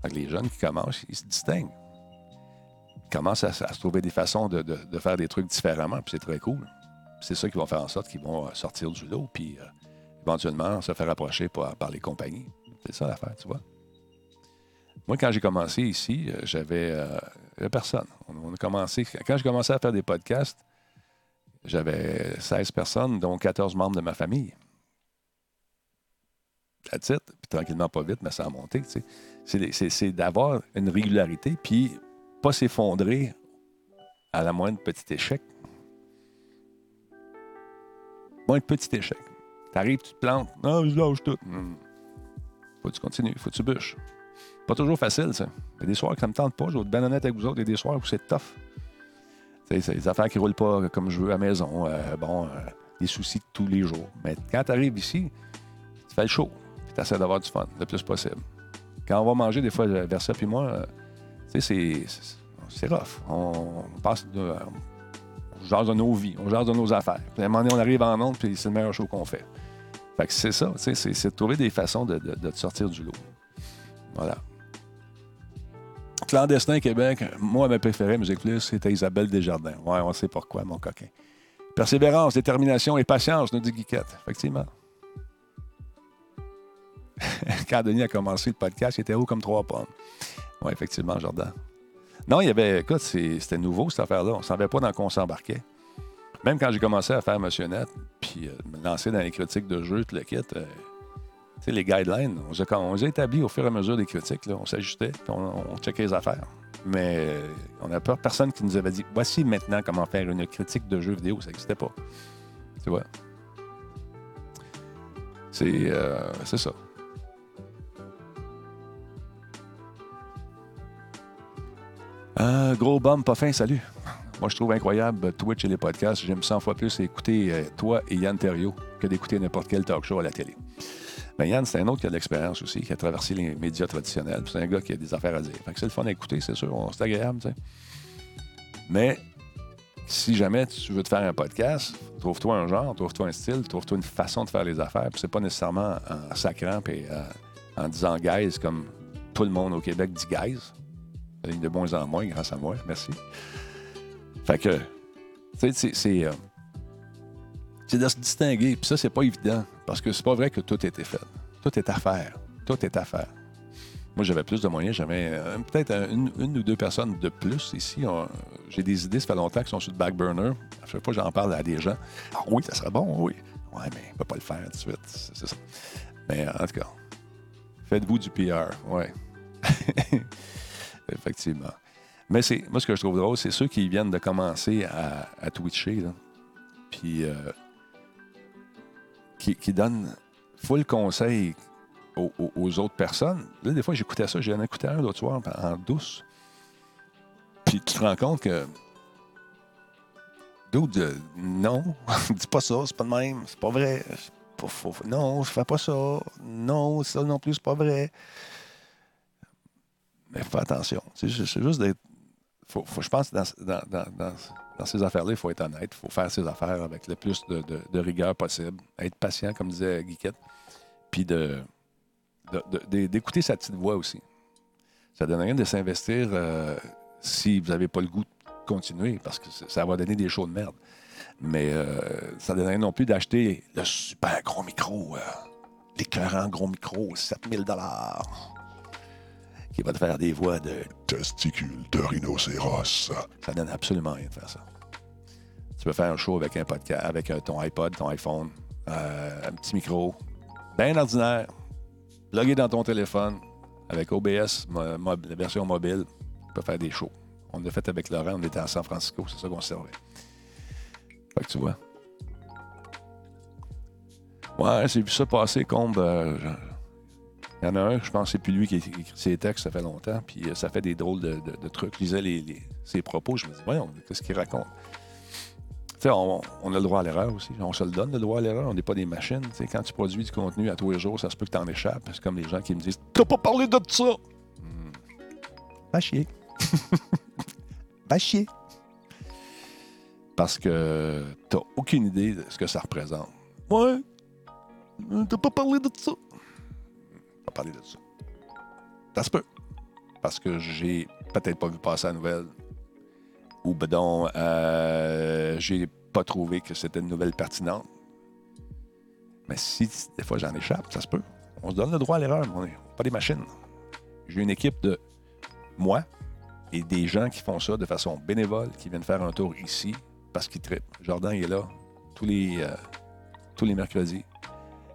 Fait que les jeunes qui commencent, ils se distinguent. Ils commencent à, se trouver des façons de, faire des trucs différemment, puis c'est très cool. C'est ça qui va faire en sorte qu'ils vont euh, sortir du lot, puis euh, éventuellement se faire approcher par, les compagnies. C'est ça l'affaire, tu vois. Moi, quand j'ai commencé ici, euh, j'avais euh, personne. On, on a commencé, quand j'ai commencé à faire des podcasts, j'avais 16 personnes, dont 14 membres de ma famille. That's it. Puis tranquillement, pas vite, mais ça a monté. tu sais. C'est- d'avoir une régularité, puis pas s'effondrer à la moindre petit échec. Moindre petit échec. T'arrives, tu te plantes. Non, je lâche tout. Hmm. Faut que tu continues, faut que tu bûches. Pas toujours facile, ça. Il y a des soirs que ça me tente pas. Je vais être avec vous autres. Il y a des soirs où c'est tough. C'est des affaires qui roulent pas comme je veux à la maison. Euh, bon, euh, des soucis de tous les jours. Mais quand tu arrives ici, tu fais le show. Tu essaies d'avoir du fun le plus possible. Quand on va manger, des fois, Versa puis moi, euh, c'est- rough. On, passe de. On de nos vies, on jase de nos affaires. Puis à un moment donné, on arrive en onde, puis c'est le meilleur show qu'on fait. Fait que c'est ça, c'est de trouver des façons de, de- de te sortir du lot. Voilà. Clandestin Québec, moi, ma préférée, Musique Plus, c'était Isabelle Desjardins. Ouais, on sait pourquoi, mon coquin. Persévérance, détermination et patience, nous dit Guiquette. Effectivement. Quand Denis a commencé le podcast, il était haut comme trois pommes. Oui, effectivement, Jordan. Non, il y avait, écoute, c'était nouveau cette affaire-là. On ne savait pas dans quoi on s'embarquait. Même quand j'ai commencé à faire Monsieur Net, puis euh, me lancer dans les critiques de jeux, tout le kit, euh, sais, les guidelines, on les, a, établis au fur et à mesure des critiques. On s'ajustait, puis on, checkait les affaires. Mais euh, on n'a pas personne qui nous avait dit voici maintenant comment faire une critique de jeux vidéo. Ça n'existait pas. Tu vois? C'est euh, ça. Euh, gros bum, pas fin, salut. Moi, je trouve incroyable Twitch et les podcasts. J'aime 100 fois plus écouter toi et Yann Terriot que d'écouter n'importe quel talk show à la télé. Mais Yann, c'est un autre qui a de l'expérience aussi, qui a traversé les médias traditionnels. C'est un gars qui a des affaires à dire. Fait que c'est le fun à écouter, c'est sûr. C'est agréable, tu sais. Mais si jamais tu veux te faire un podcast, trouve-toi un genre, trouve-toi un style, trouve-toi une façon de faire les affaires. Puis c'est pas nécessairement en sacrant et euh, en disant guys comme tout le monde au Québec dit guys. De moins en moins grâce à moi. Merci. Fait que, tu sais, c'est- c'est. euh, de se distinguer. Puis ça, c'est pas évident. Parce que c'est pas vrai que tout été fait. Tout est à faire. Tout est à faire. Moi, j'avais plus de moyens. J'avais euh, peut-être un- une, ou deux personnes de plus ici. J'ai des idées, ça fait longtemps qui sont sur le back burner. À chaque fois j'en parle à des gens, ah oui, ça serait bon, oui. Ouais, mais on peut pas le faire tout de suite. C'est ça. Mais en tout cas, faites-vous du PR. Ouais. Effectivement. Mais c'est moi, ce que je trouve drôle, c'est ceux qui viennent de commencer à, à twitcher, là. puis euh, qui, donnent full conseil aux, autres personnes. Là, des fois, j'écoutais ça, j'en écouté un l'autre soir en douce. Puis tu te rends compte que. D'autres, euh, non, dis pas ça, c'est pas de même, c'est pas vrai. Non, je fais pas ça. Non, ça non plus, c'est pas vrai. Mais fais attention. C'est ju- c'est juste d'être. Faut, faut- je pense dans, dans, dans- dans- dans ces affaires-là, il faut être honnête. Il faut faire ses affaires avec le plus de, rigueur possible. Être patient, comme disait Guiquette. Puis d'écouter sa petite voix aussi. Ça ne donne rien de s'investir euh, si vous n'avez pas le goût de continuer, parce que ça va donner des shows de merde. Mais euh, ça ne donne rien non plus d'acheter le super gros micro, euh, l'écœurant gros micro, 7000 qui va te faire des voix de testicules de rhinocéros. Ça donne absolument rien de faire ça. Tu peux faire un show avec un podcast, avec ton iPod, ton iPhone, euh, un petit micro, bien ordinaire, logué dans ton téléphone, avec OBS, mo- mo- la version mobile, tu peux faire des shows. On l'a fait avec Laurent, on était à San Francisco, c'est ça qu'on servait. Fait que tu vois. Ouais, j'ai vu ça passer, Combe. euh, il y en a un, je pense que c'est plus lui qui écrit ses textes, ça fait longtemps, puis euh, ça fait des drôles de, de- de trucs. Je lisais les- les- ses propos, je me dis, voyons, qu'est-ce qu'il raconte? Tu sais, on, on a le droit à l'erreur aussi. On se le donne, le droit à l'erreur. On n'est pas des machines. Tu sais, quand tu produis du contenu à tous les jours, ça se peut que tu en échappes. C'est comme les gens qui me disent T'as pas parlé de ça! Hmm. Va chier. Va chier. Parce que t'as aucune idée de ce que ça représente. Ouais. T'as pas parlé de ça. Parlé de ça. Ça se peut. Parce que j'ai peut-être pas vu passer la nouvelle. Ou ben donc, euh, j'ai pas trouvé que c'était une nouvelle pertinente. Mais si des fois j'en échappe, ça se peut. On se donne le droit à l'erreur, on n'est pas des machines. J'ai une équipe de moi et des gens qui font ça de façon bénévole, qui viennent faire un tour ici parce qu'ils trippent. Jordan il est là tous les, euh, tous les mercredis.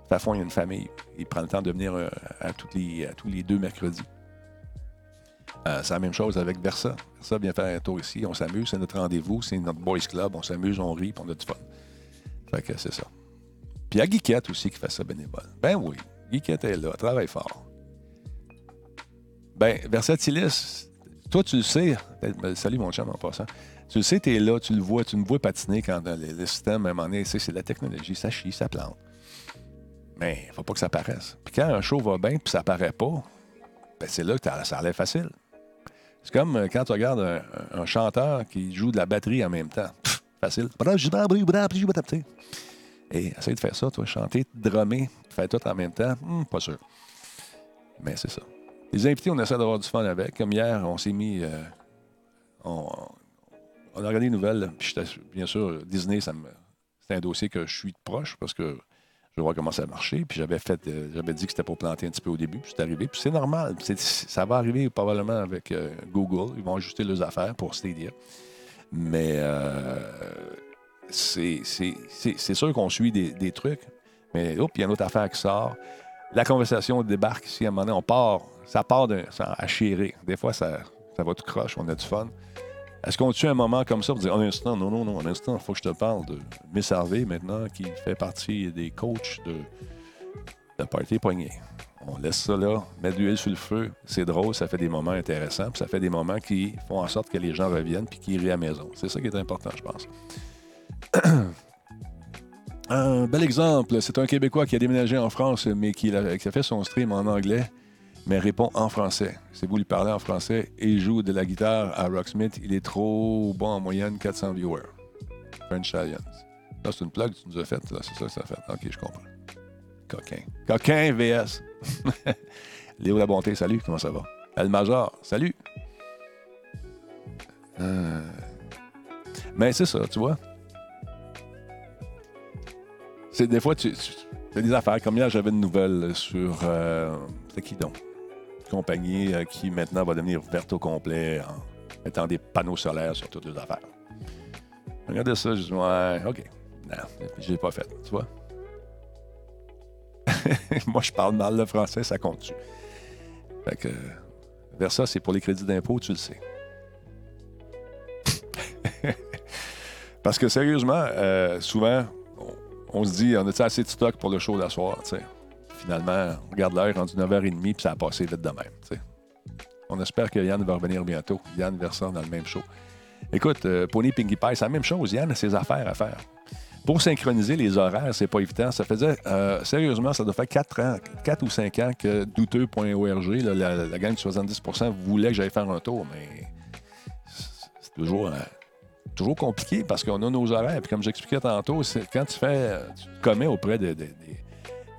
Fafon, il y a une famille. Il prend le temps de venir euh, à, tous les, deux mercredis. Euh, c'est la même chose avec Versa. Versa vient faire un tour ici. On s'amuse. C'est notre rendez-vous. C'est notre boys club. On s'amuse, on rit, on a du fun. Fait que c'est ça. Puis il y a Guiquette aussi qui fait ça bénévole. Ben oui. Guiquette est là. Travaille fort. Ben, Versatilis, toi, tu le sais. Ben, Salut, mon chum, en passant. Tu le sais, tu es là, tu le vois, tu me vois patiner quand euh, le, système, à un moment donné, c'est de la technologie, ça chie, ça plante. Mais il faut pas que ça paraisse. Puis quand un show va bien puis ça paraît pas, ben c'est là que ça a l'air facile. C'est comme euh, quand tu regardes un, chanteur qui joue de la batterie en même temps. Facile. Et essaye de faire ça, toi, chanter, drummer, faire tout en même temps. Hmm, pas sûr. Mais c'est ça. Les invités, on essaie d'avoir du fun avec. Comme hier, on s'est mis. euh, on, a regardé une nouvelle. Puis bien sûr, Disney, c'est un dossier que je suis proche parce que je veux voir comment ça a marché. Puis j'avais fait, euh, j'avais dit que c'était pour planter un petit peu au début. Puis c'est arrivé. Puis c'est normal. Ça va arriver probablement avec euh, Google. Ils vont ajuster leurs affaires pour Stadia. Mais euh, c'est, sûr qu'on suit des, des trucs. Mais hop, il y a une autre affaire qui sort. La conversation débarque ici. À un moment donné, on part. Ça part d'un, à chier. Des fois, ça, ça va tout croche. On a du fun. Est-ce qu'on tue un moment comme ça pour dire un instant, non, non, non, un instant, il faut que je te parle de Miss Harvey maintenant, qui fait partie des coachs de, de Party Poigné. On laisse ça là, met de l'huile sur le feu, c'est drôle, ça fait des moments intéressants, puis ça fait des moments qui font en sorte que les gens reviennent puis qu'ils rient à la maison. C'est ça qui est important, je pense. un bel exemple, c'est un Québécois qui a déménagé en France, mais qui a fait son stream en anglais mais répond en français. Si vous lui parlez en français et joue de la guitare à Rocksmith, il est trop bon en moyenne 400 viewers. French Alliance. Là, c'est une plug que tu nous as faite. C'est ça que ça fait. OK, je comprends. Coquin. Coquin VS. Léo La Bonté, salut. Comment ça va? El Major, salut. Euh, Mais c'est ça, tu vois. C'est des fois, tu, tu des affaires. Comme hier, j'avais une nouvelle sur. euh, C'était qui donc? Compagnie euh, qui maintenant va devenir verte au complet en mettant des panneaux solaires sur toutes les affaires. Regardez ça, je dis, ouais, OK. Non, je l'ai pas fait, tu vois. Moi, je parle mal le français, ça compte-tu? Fait que, c'est pour les crédits d'impôt, tu le sais. Parce que sérieusement, euh, souvent, on, on se dit, on a assez de stock pour le show d'asseoir, tu sais? Finalement, on regarde l'heure, rendu 9h30, puis ça a passé vite de même. On espère que Yann va revenir bientôt. Yann Versant dans le même show. Écoute, euh, Pony Pinky Pie, c'est la même chose. Yann a ses affaires à faire. Pour synchroniser les horaires, c'est pas évident. Ça faisait, euh, sérieusement, ça doit faire 4 ans, 4 ou 5 ans que douteux.org, la, gang de 70% voulait que j'aille faire un tour, mais c'est toujours, euh, toujours compliqué parce qu'on a nos horaires. Puis comme j'expliquais tantôt, quand tu fais, tu commets auprès de- de-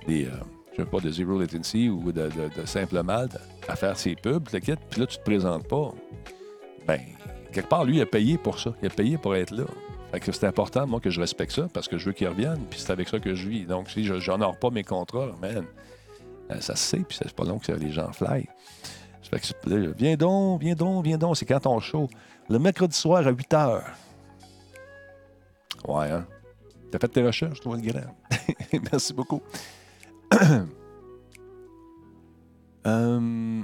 des- je sais pas, de Zero Latency ou de, Simple Malte à faire ses pubs, kit, puis là, tu te présentes pas. Ben, quelque part, lui, il a payé pour ça. Il a payé pour être là. Fait que c'est important, moi, que je respecte ça parce que je veux qu'il revienne, puis c'est avec ça que je vis. Donc, si je n'honore pas mes contrats, man, euh, ça se sait, puis c'est pas long que les gens fly. Là, viens donc, viens donc, viens donc. C'est quand ton show? Le mercredi soir à 8 h. Ouais, hein? T'as fait tes recherches, toi, le grand? Merci beaucoup. Euh,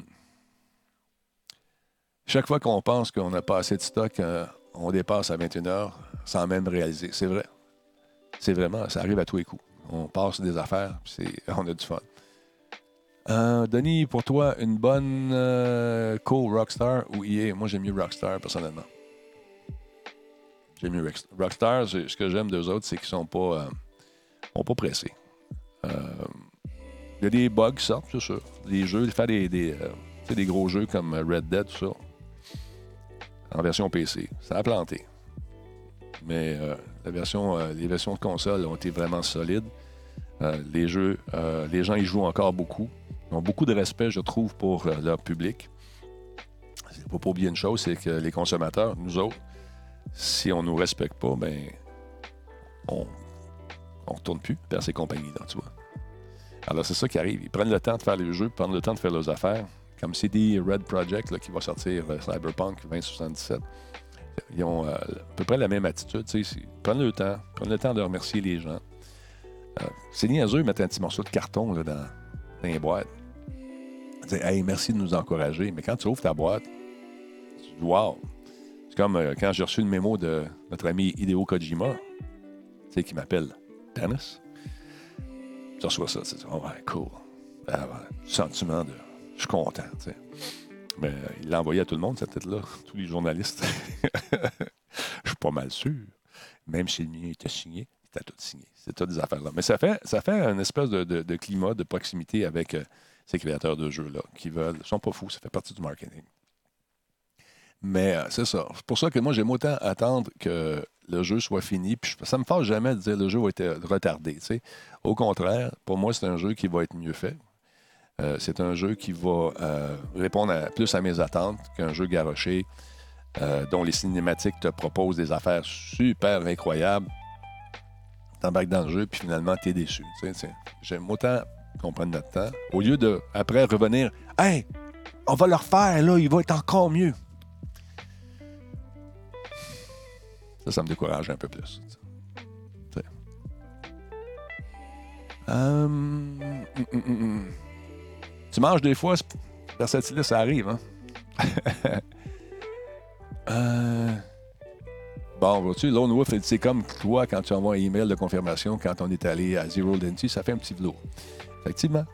chaque fois qu'on pense qu'on n'a pas assez de stock, euh, on dépasse à 21 h sans même réaliser. C'est vrai. C'est vraiment, ça arrive à tous les coups. On passe des affaires, puis on a du fun. Euh, Denis, pour toi, une bonne co-Rockstar ou EA? Moi, j'aime mieux Rockstar, personnellement. J'aime mieux Rock- Rockstar. Ce que j'aime d'eux autres, c'est qu'ils sont pas, sont pas pressés. Il y a des bugs qui sortent, c'est sûr. Des jeux, faire des, des, euh, des gros jeux comme Red Dead, tout ça, en version PC. Ça a planté. Mais euh, euh, les versions de console ont été vraiment solides. Les jeux, les gens y jouent encore beaucoup. Ils ont beaucoup de respect, je trouve, pour leur public. Il ne faut pas oublier une chose, c'est que les consommateurs, nous autres, si on ne nous respecte pas, ben on ne retourne plus vers ces compagnies-là, tu vois. Alors, c'est ça qui arrive. Ils prennent le temps de faire les jeux, prennent le temps de faire leurs affaires. Comme CD Red Project, là, qui va sortir euh, Cyberpunk 2077. Ils ont euh, à peu près la même attitude. Ils prennent le temps, prennent le temps de remercier les gens. Euh, c'est niaiseux de mettre un petit morceau de carton là, dans, dans les boîtes. Hey, merci de nous encourager. Mais quand tu ouvres ta boîte, tu dis, wow. C'est comme euh, quand j'ai reçu le mémo de notre ami Hideo Kojima, qui m'appelle Dennis. Tu reçois ça, tu dis, oh, ouais, cool. Ouais, sentiment de, je suis content, tu sais. Mais euh, il l'a envoyé à tout le monde, cette tête-là, tous les journalistes. Je suis pas mal sûr. Même si le mien était signé, c'était tout signé. C'est toutes des affaires-là. Mais ça fait, ça fait une espèce de, de- climat de proximité avec euh, ces créateurs de jeux-là qui veulent. Sont pas fous, ça fait partie du marketing. Mais euh, c'est ça. C'est pour ça que moi, j'aime autant attendre que le jeu soit fini. Puis ça me fâche jamais de dire le jeu a été retardé. tu sais. Au contraire, pour moi, c'est un jeu qui va être mieux fait. Euh, c'est un jeu qui va euh, répondre plus à mes attentes qu'un jeu garoché euh, dont les cinématiques te proposent des affaires super incroyables. T'embarques dans le jeu, puis finalement, t'es déçu. J'aime autant qu'on prenne notre temps, au lieu de, après, revenir « Hey, on va le refaire, là, il va être encore mieux. » Ça, ça me décourage un peu plus. tu. Euh, hum, hum. Tu manges des fois, versatile, ça arrive, hein? Euh, Bon, vois-tu, Lone c'est comme toi quand tu envoies un email de confirmation quand on est allé à Zero Density, ça fait un petit velours. Effectivement.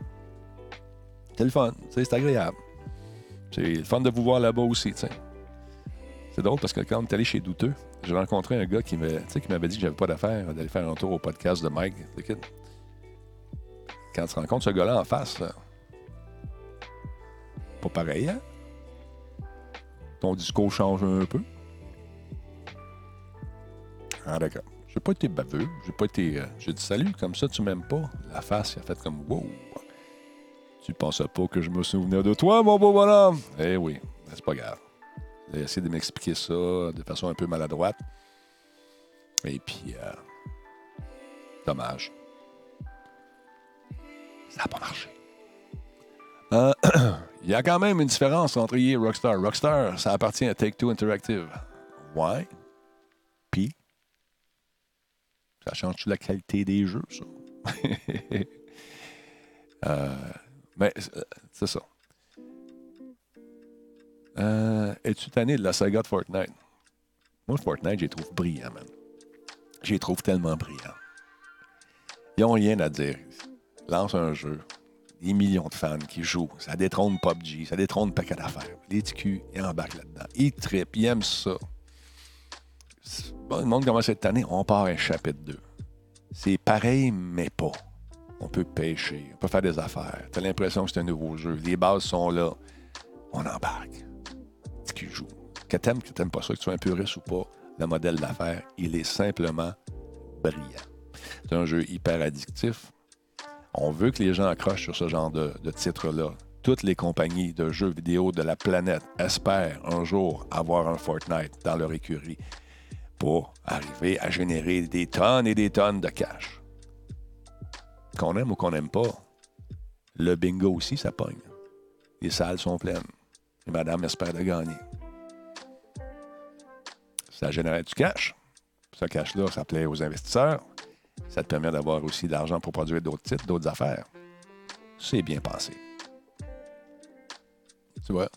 C'est le fun, c'est agréable. C'est le fun de vous voir là-bas aussi. C'est drôle parce que quand on est allé chez Douteux, j'ai rencontré un gars qui m'avait dit que j'avais pas d'affaire d'aller faire un tour au podcast de Mike. Quand tu rencontres ce gars-là en face, là, pas pareil, hein? Ton discours change un peu. Ah, d'accord. J'ai pas été baveux. J'ai pas été. euh, j'ai dit salut, comme ça, tu m'aimes pas. La face, il a fait comme wow. Tu pensais pas que je me souvenais de toi, mon beau bonhomme? Eh oui, c'est pas grave. Il a essayé de m'expliquer ça de façon un peu maladroite. Et puis, euh, dommage. Ça n'a pas marché. Euh, Il y a quand même une différence entre EA et Rockstar. Rockstar, ça appartient à Take-Two Interactive. Ouais. Puis, ça change-tu la qualité des jeux, ça? Euh, mais c'est ça. Euh, Es-tu tanné de la saga de Fortnite? Moi, Fortnite, je les trouve brillants, man. Je les trouve tellement brillants. Ils n'ont rien à dire. Lance un jeu. Des millions de fans qui jouent. Ça détrône PUBG, ça détrône paquet d'affaires. Les TQ, ils embarquent là-dedans. Ils trippent, ils aiment ça. Bon, le monde commence à être tanné. On part un chapitre 2. C'est pareil, mais pas. On peut pêcher, on peut faire des affaires. T'as l'impression que c'est un nouveau jeu. Les bases sont là. On embarque. TQ joue. Que t'aimes, que t'aimes pas ça, que tu sois un puriste ou pas, le modèle d'affaires, il est simplement brillant. C'est un jeu hyper addictif. On veut que les gens accrochent sur ce genre de, de titre-là. Toutes les compagnies de jeux vidéo de la planète espèrent un jour avoir un Fortnite dans leur écurie pour arriver à générer des tonnes et des tonnes de cash. Qu'on aime ou qu'on n'aime pas, le bingo aussi, ça pogne. Les salles sont pleines. Et madame espère de gagner. Ça génère du cash. Ce cash-là, ça plaît aux investisseurs. Ça te permet d'avoir aussi de l'argent pour produire d'autres titres, d'autres affaires. C'est bien pensé. Tu vois?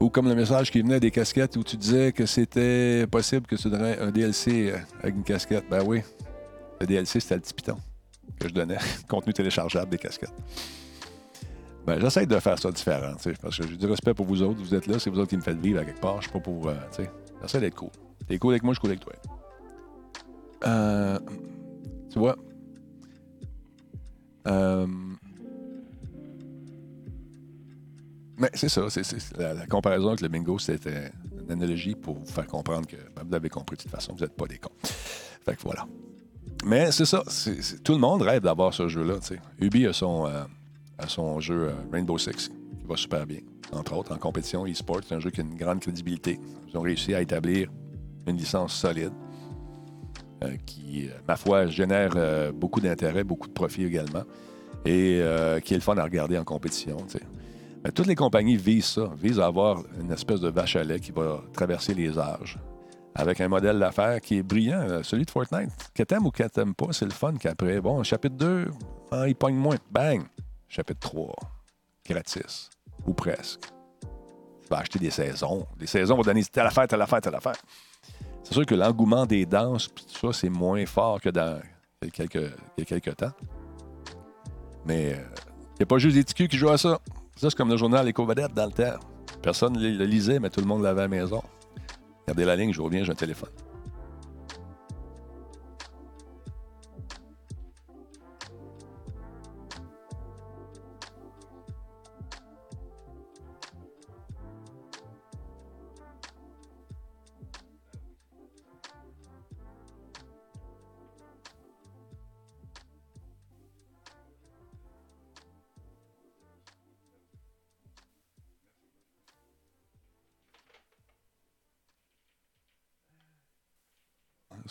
Ou comme le message qui venait des casquettes où tu disais que c'était possible que tu donnerais un DLC avec une casquette. Ben oui. Le DLC, c'était le petit piton que je donnais. Contenu téléchargeable des casquettes. Ben, j'essaie de faire ça différent, parce que j'ai du respect pour vous autres. Vous êtes là, c'est vous autres qui me faites vivre à quelque part. Je suis pas pour. Euh, j'essaie d'être cool. T'es cool avec moi, je suis cool avec toi. Euh, tu vois? Euh, mais c'est ça, la, comparaison avec le bingo, c'était une analogie pour vous faire comprendre que ben, vous l'avez compris de toute façon, vous n'êtes pas des cons. Fait que voilà. Mais c'est ça, tout le monde rêve d'avoir ce jeu-là. Ubi a son, son jeu euh, Rainbow Six, qui va super bien. Entre autres, en compétition e-sport, c'est un jeu qui a une grande crédibilité. Ils ont réussi à établir une licence solide euh, qui, euh, ma foi, génère beaucoup d'intérêt, beaucoup de profit également, et qui est le fun à regarder en compétition. Mais toutes les compagnies visent ça, visent à avoir une espèce de vache à lait qui va traverser les âges, avec un modèle d'affaires qui est brillant, celui de Fortnite. Que t'aimes ou que t'aimes pas, c'est le fun qu'après, bon, chapitre 2, ah, il pogne moins. Bang! Chapitre 3, gratis, ou presque. Tu vas acheter des saisons. Les saisons vont donner telle affaire, telle affaire, telle affaire. C'est sûr que l'engouement des danses, tout ça, c'est moins fort que dans quelques, quelques temps. Mais il n'y a pas juste des ticus qui jouent à ça. Ça, c'est comme le journal Éco-Vedette dans le temps. Personne ne le lisait, mais tout le monde l'avait à la maison. Regardez la ligne, je reviens, j'ai un téléphone.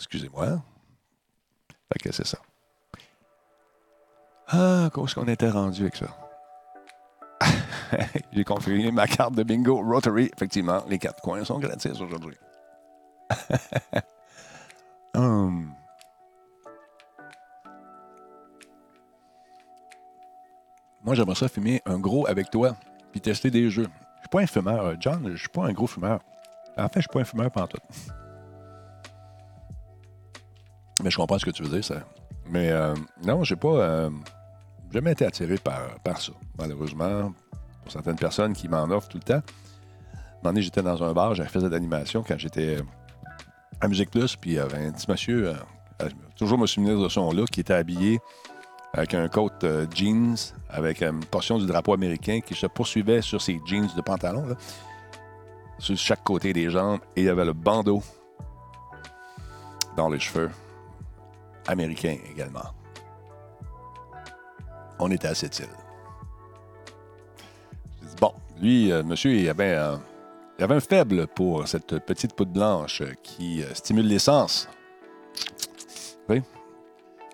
Excusez-moi. Fait que c'est ça. Ah, comment est-ce qu'on était rendu avec ça? J'ai configuré ma carte de bingo Rotary. Effectivement, les quatre coins sont gratis aujourd'hui. Hum. Moi, j'aimerais ça fumer un gros avec toi, puis tester des jeux. Je suis pas un fumeur, John, je suis pas un gros fumeur. En fait, je suis pas un fumeur pantoute. Mais je comprends ce que tu veux dire, ça. Mais euh, non, j'ai pas euh, jamais été attiré par, par ça, malheureusement. Pour certaines personnes qui m'en offrent tout le temps. Un moment j'étais dans un bar, j'ai fait de l'animation quand j'étais euh, à Musique Plus, puis il y avait un petit monsieur, euh, euh, toujours me souvenir de son look, qui était habillé avec un coat euh, jeans, avec une portion du drapeau américain qui se poursuivait sur ses jeans de pantalon, là, sur chaque côté des jambes, et il y avait le bandeau dans les cheveux américain également. On était à cette île. Bon, lui, euh, monsieur, il avait, euh, il avait un faible pour cette petite poudre blanche qui euh, stimule les sens. Oui.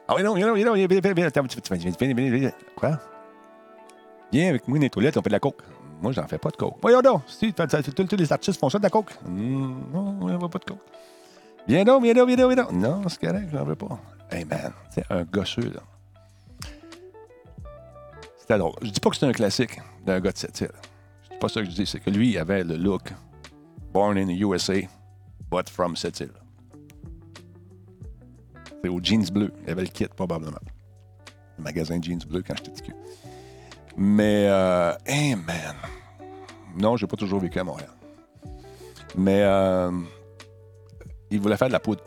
Ah oui, non, viens, viens, viens. Quoi? Viens avec moi dans les toilettes, on fait de la coke. Moi, j'en fais pas de coke. Voyons donc, si, tous les artistes font ça de la coke. Hmm, non, on n'en veut pas de coke. Viens donc, viens donc, viens donc, viens donc. Non, c'est correct, j'en veux pas. Hey man, c'est un gosseux, là. C'était drôle. Je dis pas que c'est un classique d'un gars de cette île. C'est pas ça que je dis, c'est que lui, il avait le look born in the USA, but from cette île. C'est au jeans bleu. Il avait le kit, probablement. Le magasin jeans bleu quand j'étais petit. Mais, euh, hey man. Non, j'ai pas toujours vécu à Montréal. Mais, euh, il voulait faire de la poudre.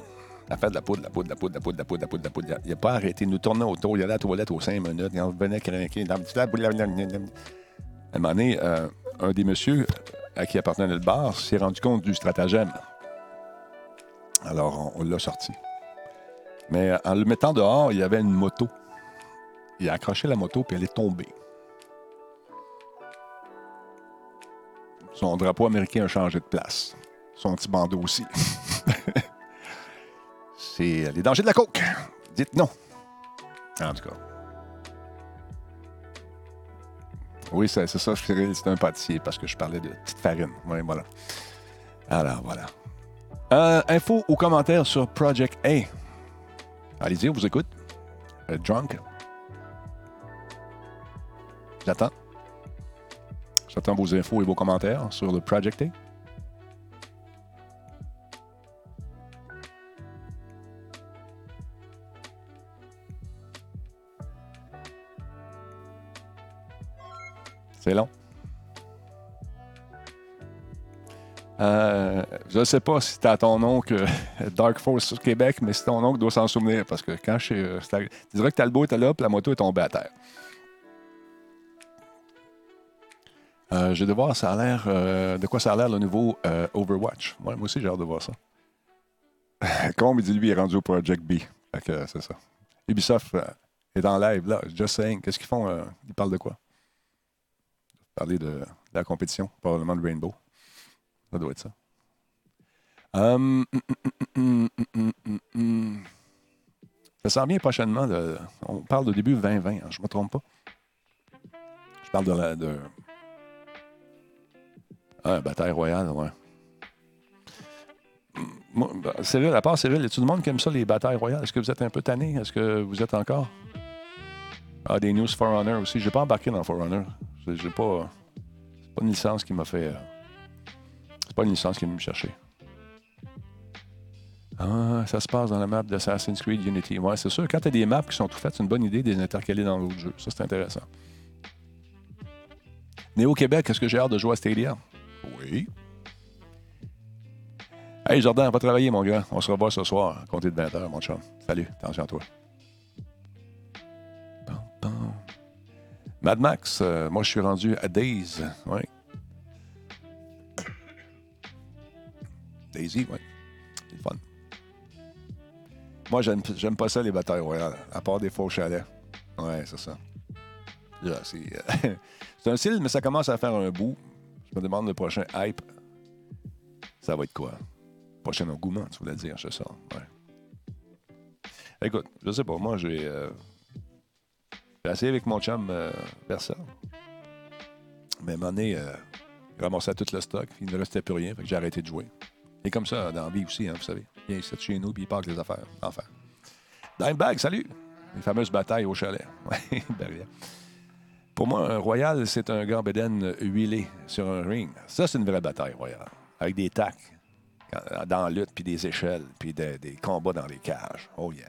Fait de la poudre, la poudre, de la poudre, la poudre, de la poudre, la poudre, de la poudre. Il n'a pas arrêté. Nous tournait autour. Il allait à la toilette aux cinq minutes. Il revenait craquer. À un moment donné, euh, un des messieurs à qui appartenait le bar s'est rendu compte du stratagème. Alors, on, on l'a sorti. Mais euh, en le mettant dehors, il y avait une moto. Il a accroché la moto, puis elle est tombée. Son drapeau américain a changé de place. Son petit bandeau aussi. C'est les dangers de la coke. Dites non. En tout cas. Oui, c'est ça, Cyril, c'est un pâtissier parce que je parlais de petite farine. Oui, voilà. Alors, voilà. Euh, info ou commentaires sur Project A. Allez-y, on vous écoute. Euh, drunk. J'attends. J'attends vos infos et vos commentaires sur le Project A. C'est long. Euh, je ne sais pas si c'est à ton oncle Dark Force Québec, mais si ton oncle doit s'en souvenir parce que quand je suis. euh, Tu dirais que Talbot était là, puis la moto est tombée à terre. Euh, j'ai de voir, ça a l'air. euh, de quoi ça a l'air le nouveau euh, Overwatch. Ouais, moi aussi, j'ai hâte de voir ça. Combe, il dit lui, il est rendu au Project B. Fait c'est ça. Ubisoft est en live, là. Just saying. Qu'est-ce qu'ils font Ils parlent de quoi? Parler de, la compétition, probablement de Rainbow. Ça doit être ça. Ça s'en vient prochainement. on parle de début 2020, hein, je ne me trompe pas. Je parle de la. De... Ah, bataille royale, ouais. Moi, Cyril, à part Cyril, tout le monde qui aime ça, les batailles royales? Est-ce que vous êtes un peu tanné? Est-ce que vous êtes encore? Ah, des news Forerunner aussi. J'ai pas embarqué dans Forerunner. J'ai j'ai pas. C'est pas une licence qui m'a fait. euh, C'est pas une licence qui est venue me chercher. Ah, ça se passe dans la map d'Assassin's Creed Unity. Ouais, c'est sûr. Quand tu as des maps qui sont tout faites, c'est une bonne idée de les intercaler dans l'autre jeu. Ça, c'est intéressant. Né au Québec, est-ce que j'ai hâte de jouer à Stadia? Oui. Hey, Jordan, va travailler, mon gars. On se revoit ce soir, à compter de 20h, mon chum. Salut, attention à toi. Pam, pam. Mad Max, euh, moi, je suis rendu à Days. Ouais. Daisy, oui. C'est fun. Moi, j'aime pas ça, les batailles royales, à part des faux chalets. Ouais, c'est ça. Euh, c'est un style, mais ça commence à faire un bout. Je me demande le prochain hype. Ça va être quoi? Prochain engouement, tu voulais dire, c'est ça. Ouais. Écoute, je sais pas, moi, j'ai. euh, j'ai essayé avec mon chum euh. Mais à un moment donné, euh, il ramassait tout le stock, il ne restait plus rien, fait que j'ai arrêté de jouer. Et comme ça, dans la vie aussi, hein, vous savez. Il de chez nous, puis il part avec les affaires. Enfin. Dimebag, salut! Les fameuses batailles au chalet. Ben. Pour moi, un royal, c'est un gambéden huilé sur un ring. Ça, c'est une vraie bataille royale. Avec des tacs dans la lutte, puis des échelles, puis des combats dans les cages. Oh yeah.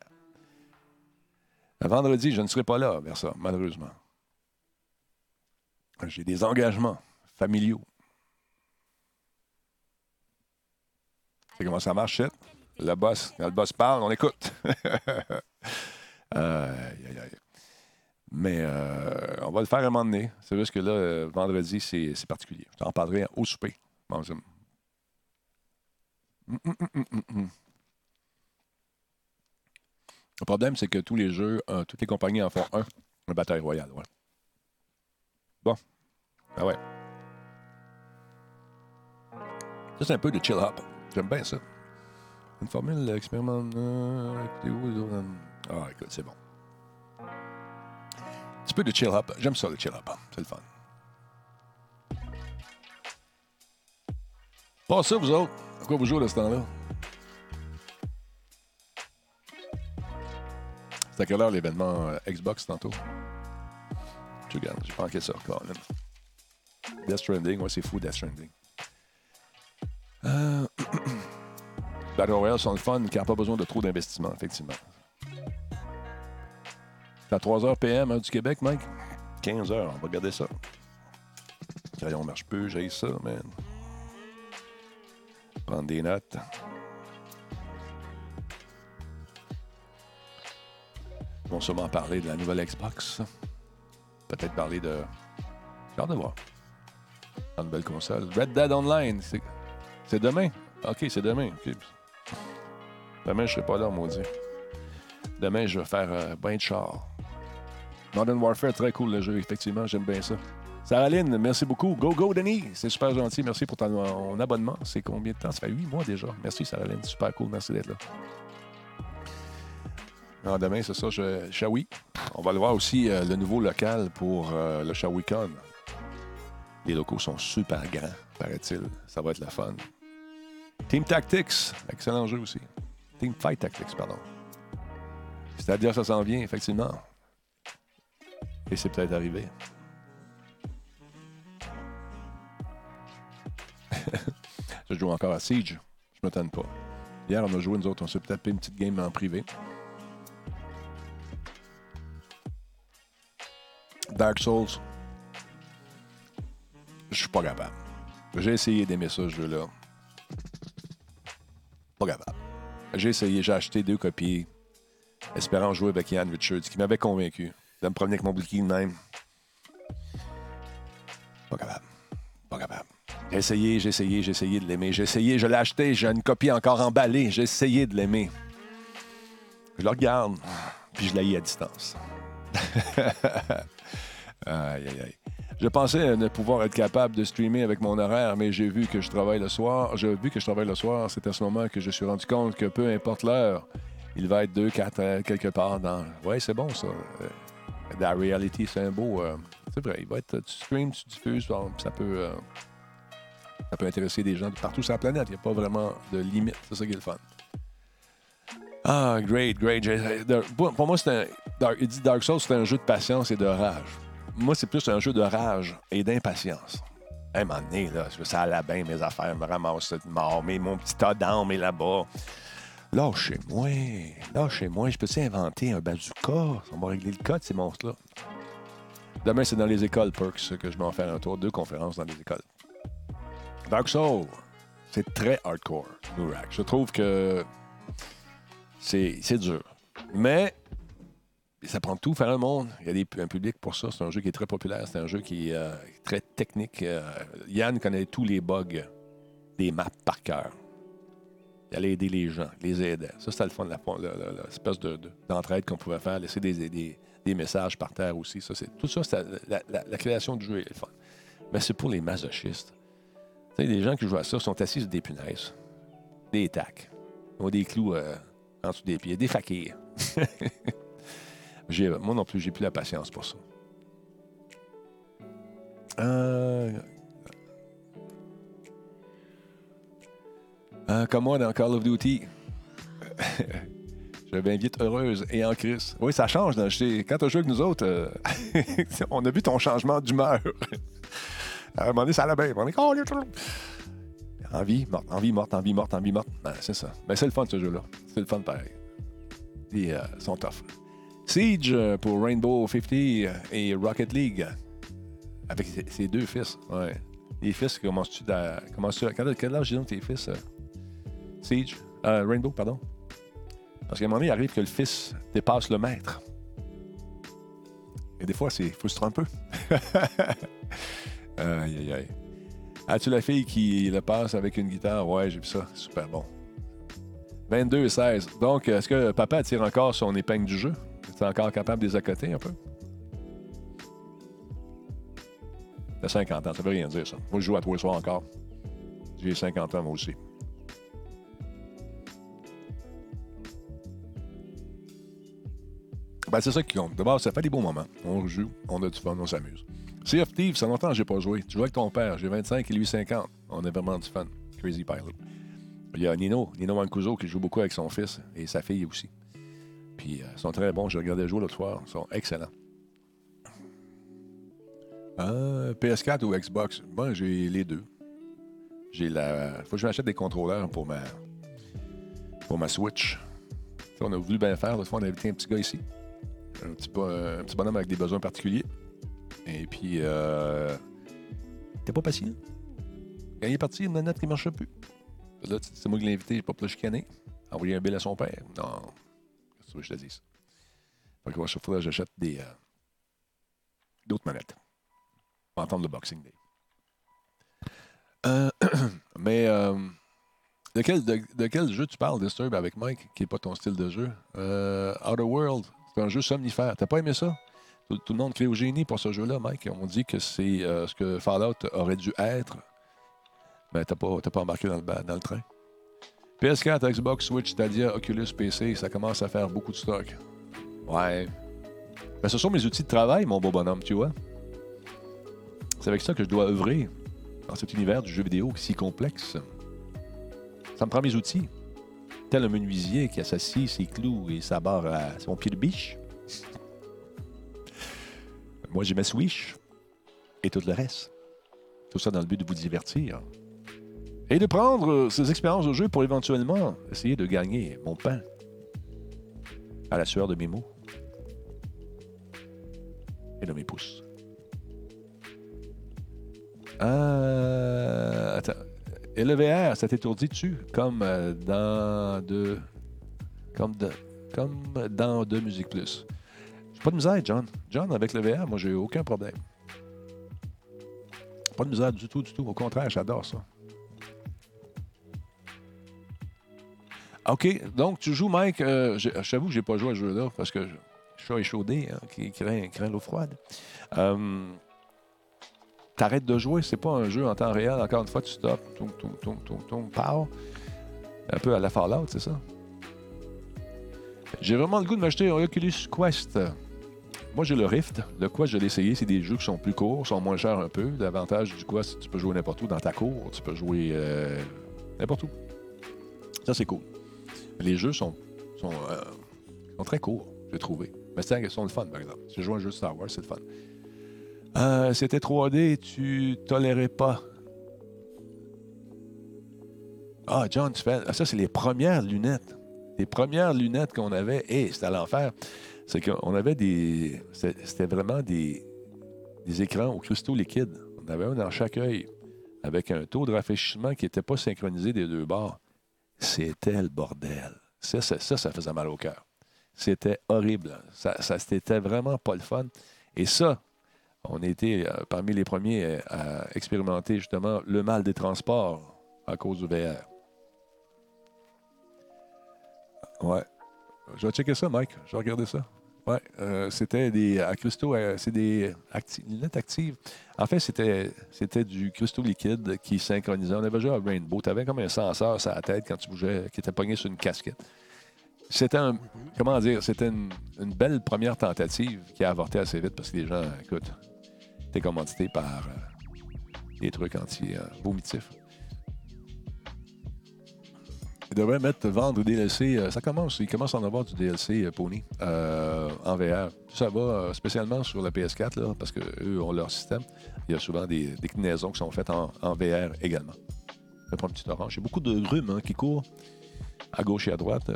Vendredi, je ne serai pas là vers ça, malheureusement. J'ai des engagements familiaux. C'est comment ça marche, shit? Le boss, quand le boss parle, on écoute. Mais euh, on va le faire à un moment donné. C'est juste que là, vendredi, c'est particulier. Je t'en parlerai au souper hum, hum, hum, hum. Le problème, c'est que tous les jeux, euh, toutes les compagnies en font un, une bataille royale. Bon. Ah ouais. Ça, c'est un peu de chill hop. J'aime bien ça. Une formule oui, euh, Ah, écoute, c'est bon. Un petit peu de chill hop. J'aime ça, le chill hop. C'est le fun. Pas ça, vous autres. À quoi vous jouez de ce temps-là? À quelle heure l'événement euh, Xbox tantôt? Je regarde, j'ai manqué ça, quand même. Death Stranding, ouais, c'est fou, Death Stranding. Euh... Battle Royale sont le fun qui n'a pas besoin de trop d'investissement, effectivement. C'est à 3h PM heure du Québec, Mike? 15h, on va regarder ça. Crayon marche peu, j'ai ça, man. Prendre des notes. Vont sûrement parler de la nouvelle Xbox. Peut-être parler de. J'ai hâte de voir. La nouvelle console. Red Dead Online, c'est demain? OK, c'est demain. Demain, je serai pas là, maudit. Demain, je vais faire euh, ben de char. Modern Warfare, très cool le jeu, effectivement, j'aime bien ça. Saraline, merci beaucoup. Go, go, Denis. C'est super gentil. Merci pour ton, ton abonnement. C'est combien de temps? Ça fait huit mois déjà. Merci, Saraline. Super cool. Merci d'être là. Non, demain, c'est ça, je, Shawi. On va le voir aussi, euh, le nouveau local pour euh, le ShawiCon. Les locaux sont super grands, paraît-il. Ça va être la fun. Team Tactics, excellent jeu aussi. Team Fight Tactics, pardon. C'est-à-dire ça s'en vient, effectivement. Et c'est peut-être arrivé. je joue encore à Siege. Je ne m'attends pas. Hier, on a joué, nous autres, on s'est tapé une petite game en privé. Dark Souls. Je suis pas capable. J'ai essayé d'aimer ça, ce jeu-là. Pas capable. J'ai essayé, j'ai acheté deux copies, espérant jouer avec Ian Richards, qui m'avait convaincu de me promener avec mon bouclier même. Pas capable. Pas capable. J'ai essayé, j'ai essayé, j'ai essayé de l'aimer. J'ai essayé, je l'ai acheté, j'ai une copie encore emballée. J'ai essayé de l'aimer. Je le regarde, puis je l'ai à distance. aïe, aïe, aïe. Je pensais ne pouvoir être capable de streamer avec mon horaire, mais j'ai vu que je travaille le soir. J'ai vu que je travaille le soir. C'est à ce moment que je suis rendu compte que peu importe l'heure, il va être 2, 4 quelque part dans. Ouais, c'est bon ça. Euh, la reality, c'est un beau. euh, c'est vrai, il va être. Tu streams, tu diffuses, ça peut. euh, ça peut intéresser des gens de partout sur la planète. Il n'y a pas vraiment de limite. C'est ça qui est le fun. Ah, great, great. Pour moi, c'est un. Il dit Dark Souls, c'est un jeu de patience et de rage. Moi, c'est plus un jeu de rage et d'impatience. À un moment donné, là, ça allait bien, mes affaires, me ramasse de mort, mais mon petit d'âme est là-bas. Lâchez-moi, lâchez-moi, je peux-tu inventer un bazooka? On va régler le cas de ces monstres-là. Demain, c'est dans les écoles Perks que je vais en faire un tour, deux conférences dans les écoles. Dark Souls, c'est très hardcore, Murak. Je trouve que c'est dur. Mais ça prend tout, faire un monde. Il y a un public pour ça. C'est un jeu qui est très populaire. C'est un jeu qui est euh, très technique. Euh, Yann connaît tous les bugs des maps par cœur. Il allait aider les gens, les aidait. Ça, c'était le l'espèce de- de- d'entraide qu'on pouvait faire, laisser des, des- messages par terre aussi. Ça, tout ça, la- la création du jeu est le fun. Mais c'est pour les masochistes. Tu sais, les gens qui jouent à ça sont assis sur des punaises, des tacs, ils ont des clous euh, en dessous des pieds, des fakirs. Moi non plus, j'ai plus la patience pour ça. Euh, euh, comme moi dans Call of Duty. Je vais vite heureuse et en crise. Oui, ça change. dans- Quand tu joué avec nous autres, euh, on a vu ton changement d'humeur. à un moment ça. On est Envie, morte, envie, morte, envie, morte, envie, morte. C'est ça. Mais c'est le fun, ce jeu-là. C'est le fun pareil. Ils sont tough. Siege euh, pour Rainbow 50 et Rocket League. Avec ses, deux fils. Ouais. Les fils, commences-tu à. Commences quel, quel âge tes fils? euh? Siege? Euh, Rainbow, pardon. Parce qu'à un moment donné, il arrive que le fils dépasse le maître. Et des fois, c'est frustrant un peu. aïe, aïe, aïe. As-tu la fille qui le passe avec une guitare? Ouais, j'ai vu ça. Super bon. 22 et 16. Donc, est-ce que papa tire encore son épingle du jeu? Es-tu encore capable de les accoter un peu? T'as 50 ans, ça veut rien dire, ça. Moi, je joue à les soirs encore. J'ai 50 ans, moi aussi. Ben, c'est ça qui compte. D'abord, ça fait des bons moments. On joue, on a du fun, on s'amuse. Sea of Thieves, ça longtemps que j'ai pas joué. Tu joues avec ton père, j'ai 25 et lui 50. On a vraiment du fun. Crazy Pilot. Il y a Nino, Nino Mancuso, qui joue beaucoup avec son fils et sa fille aussi. Puis, euh, ils sont très bons. Je regardais jouer l'autre soir. Ils sont excellents. Euh, PS4 ou Xbox? Bon, j'ai les deux. J'ai la. Faut que je m'achète des contrôleurs pour ma. Pour ma Switch. On a voulu bien faire. L'autre fois, on a invité un petit gars ici. Un petit, un petit bonhomme avec des besoins particuliers. Et puis, euh, t'es pas patient? Quand il est parti, il y a une manette qui ne marchait plus. Là, c'est moi qui l'ai invité, j'ai pas pour le chicaner. Envoyer un bill à son père. Non. Que que je te dise? Fait que chaque fois, j'achète des. euh, d'autres manettes. On va entendre le Boxing Day. Euh, mais euh, de, quel, jeu tu parles, Disturb, avec Mike, qui n'est pas ton style de jeu? Outer World, c'est un jeu somnifère. T'as pas aimé ça? Tout, le monde crie au génie pour ce jeu-là, Mike. On dit que c'est ce que Fallout aurait dû être. Mais t'as pas, t'as pas embarqué dans le, dans le train. PS4, Xbox, Switch, Stadia, Oculus, PC, ça commence à faire beaucoup de stock. Ouais. Ben, ce sont mes outils de travail, mon beau bonhomme, tu vois. C'est avec ça que je dois œuvrer dans cet univers du jeu vidéo si complexe. Ça me prend mes outils. Tel un menuisier qui associe ses clous et sa barre à son pied de biche. Moi, j'ai ma Switch et tout le reste. Tout ça dans le but de vous divertir. Et de prendre ces expériences de jeu pour éventuellement essayer de gagner mon pain à la sueur de mes mots et de mes pouces. Euh, attends. Et le VR, ça t'étourdit dessus, comme euh, dans de. Comme, de, comme dans de Musique Plus. J'ai pas de misère, John. John, avec le VR, moi, j'ai aucun problème. Pas de misère du tout, du tout. Au contraire, j'adore ça. OK, donc tu joues, Mike. Euh, je- J'avoue que j'ai pas joué à ce jeu-là parce que je suis échaudé, hein, qui craint, l'eau froide. Euh, T'arrêtes de jouer, c'est pas un jeu en temps réel. Encore une fois, tu stops, toum, toum. Un peu à la Fallout, c'est ça? J'ai vraiment le goût de m'acheter un Oculus Quest. Moi, j'ai le Rift. Le Quest, je l'ai essayé. C'est des jeux qui sont plus courts, sont moins chers un peu. L'avantage du Quest, tu peux jouer n'importe où dans ta cour. Tu peux jouer euh, n'importe où. Ça, c'est cool. Les jeux euh, sont très courts, j'ai trouvé. Mais c'est sont le fun, par exemple. Si je joue un jeu de Star Wars, c'est le fun. Euh, C'était 3D, tu tolérais pas. Ah, John, tu fais. ah, Ça, c'est les premières lunettes. Les premières lunettes qu'on avait. Et c'était à l'enfer. C'est qu'on avait des. C'était vraiment des, des écrans au cristaux liquide. On avait un dans chaque œil avec un taux de rafraîchissement qui n'était pas synchronisé des deux bords. C'était le bordel. Ça, ça, ça, faisait mal au cœur. C'était horrible. Ça, ça c'était vraiment pas le fun. Et ça, on était euh, parmi les premiers euh, à expérimenter justement le mal des transports à cause du VR. Ouais. Je vais checker ça, Mike. Je vais regarder ça. Ouais. euh, c'était des. À cristaux, euh, c'est des lunettes actives. En fait, c'était, c'était du cristaux liquide qui synchronisait. On avait joué à Rainbow. Tu avais comme un senseur sur la tête quand tu bougeais, qui était pogné sur une casquette. C'était un. Comment dire? C'était une, belle première tentative qui a avorté assez vite parce que les gens, écoute, étaient commandités par euh, des trucs anti-vomitifs. Ils devraient mettre vendre DLC. euh, ça commence, ils commencent à en avoir du DLC euh, Pony euh, en VR. Ça va spécialement sur la PS4 là, parce qu'eux ont leur système. Il y a souvent des des déclinaisons qui sont faites en, VR également. Je prends une petite orange. Il y a beaucoup de rhume hein, qui courent à gauche et à droite.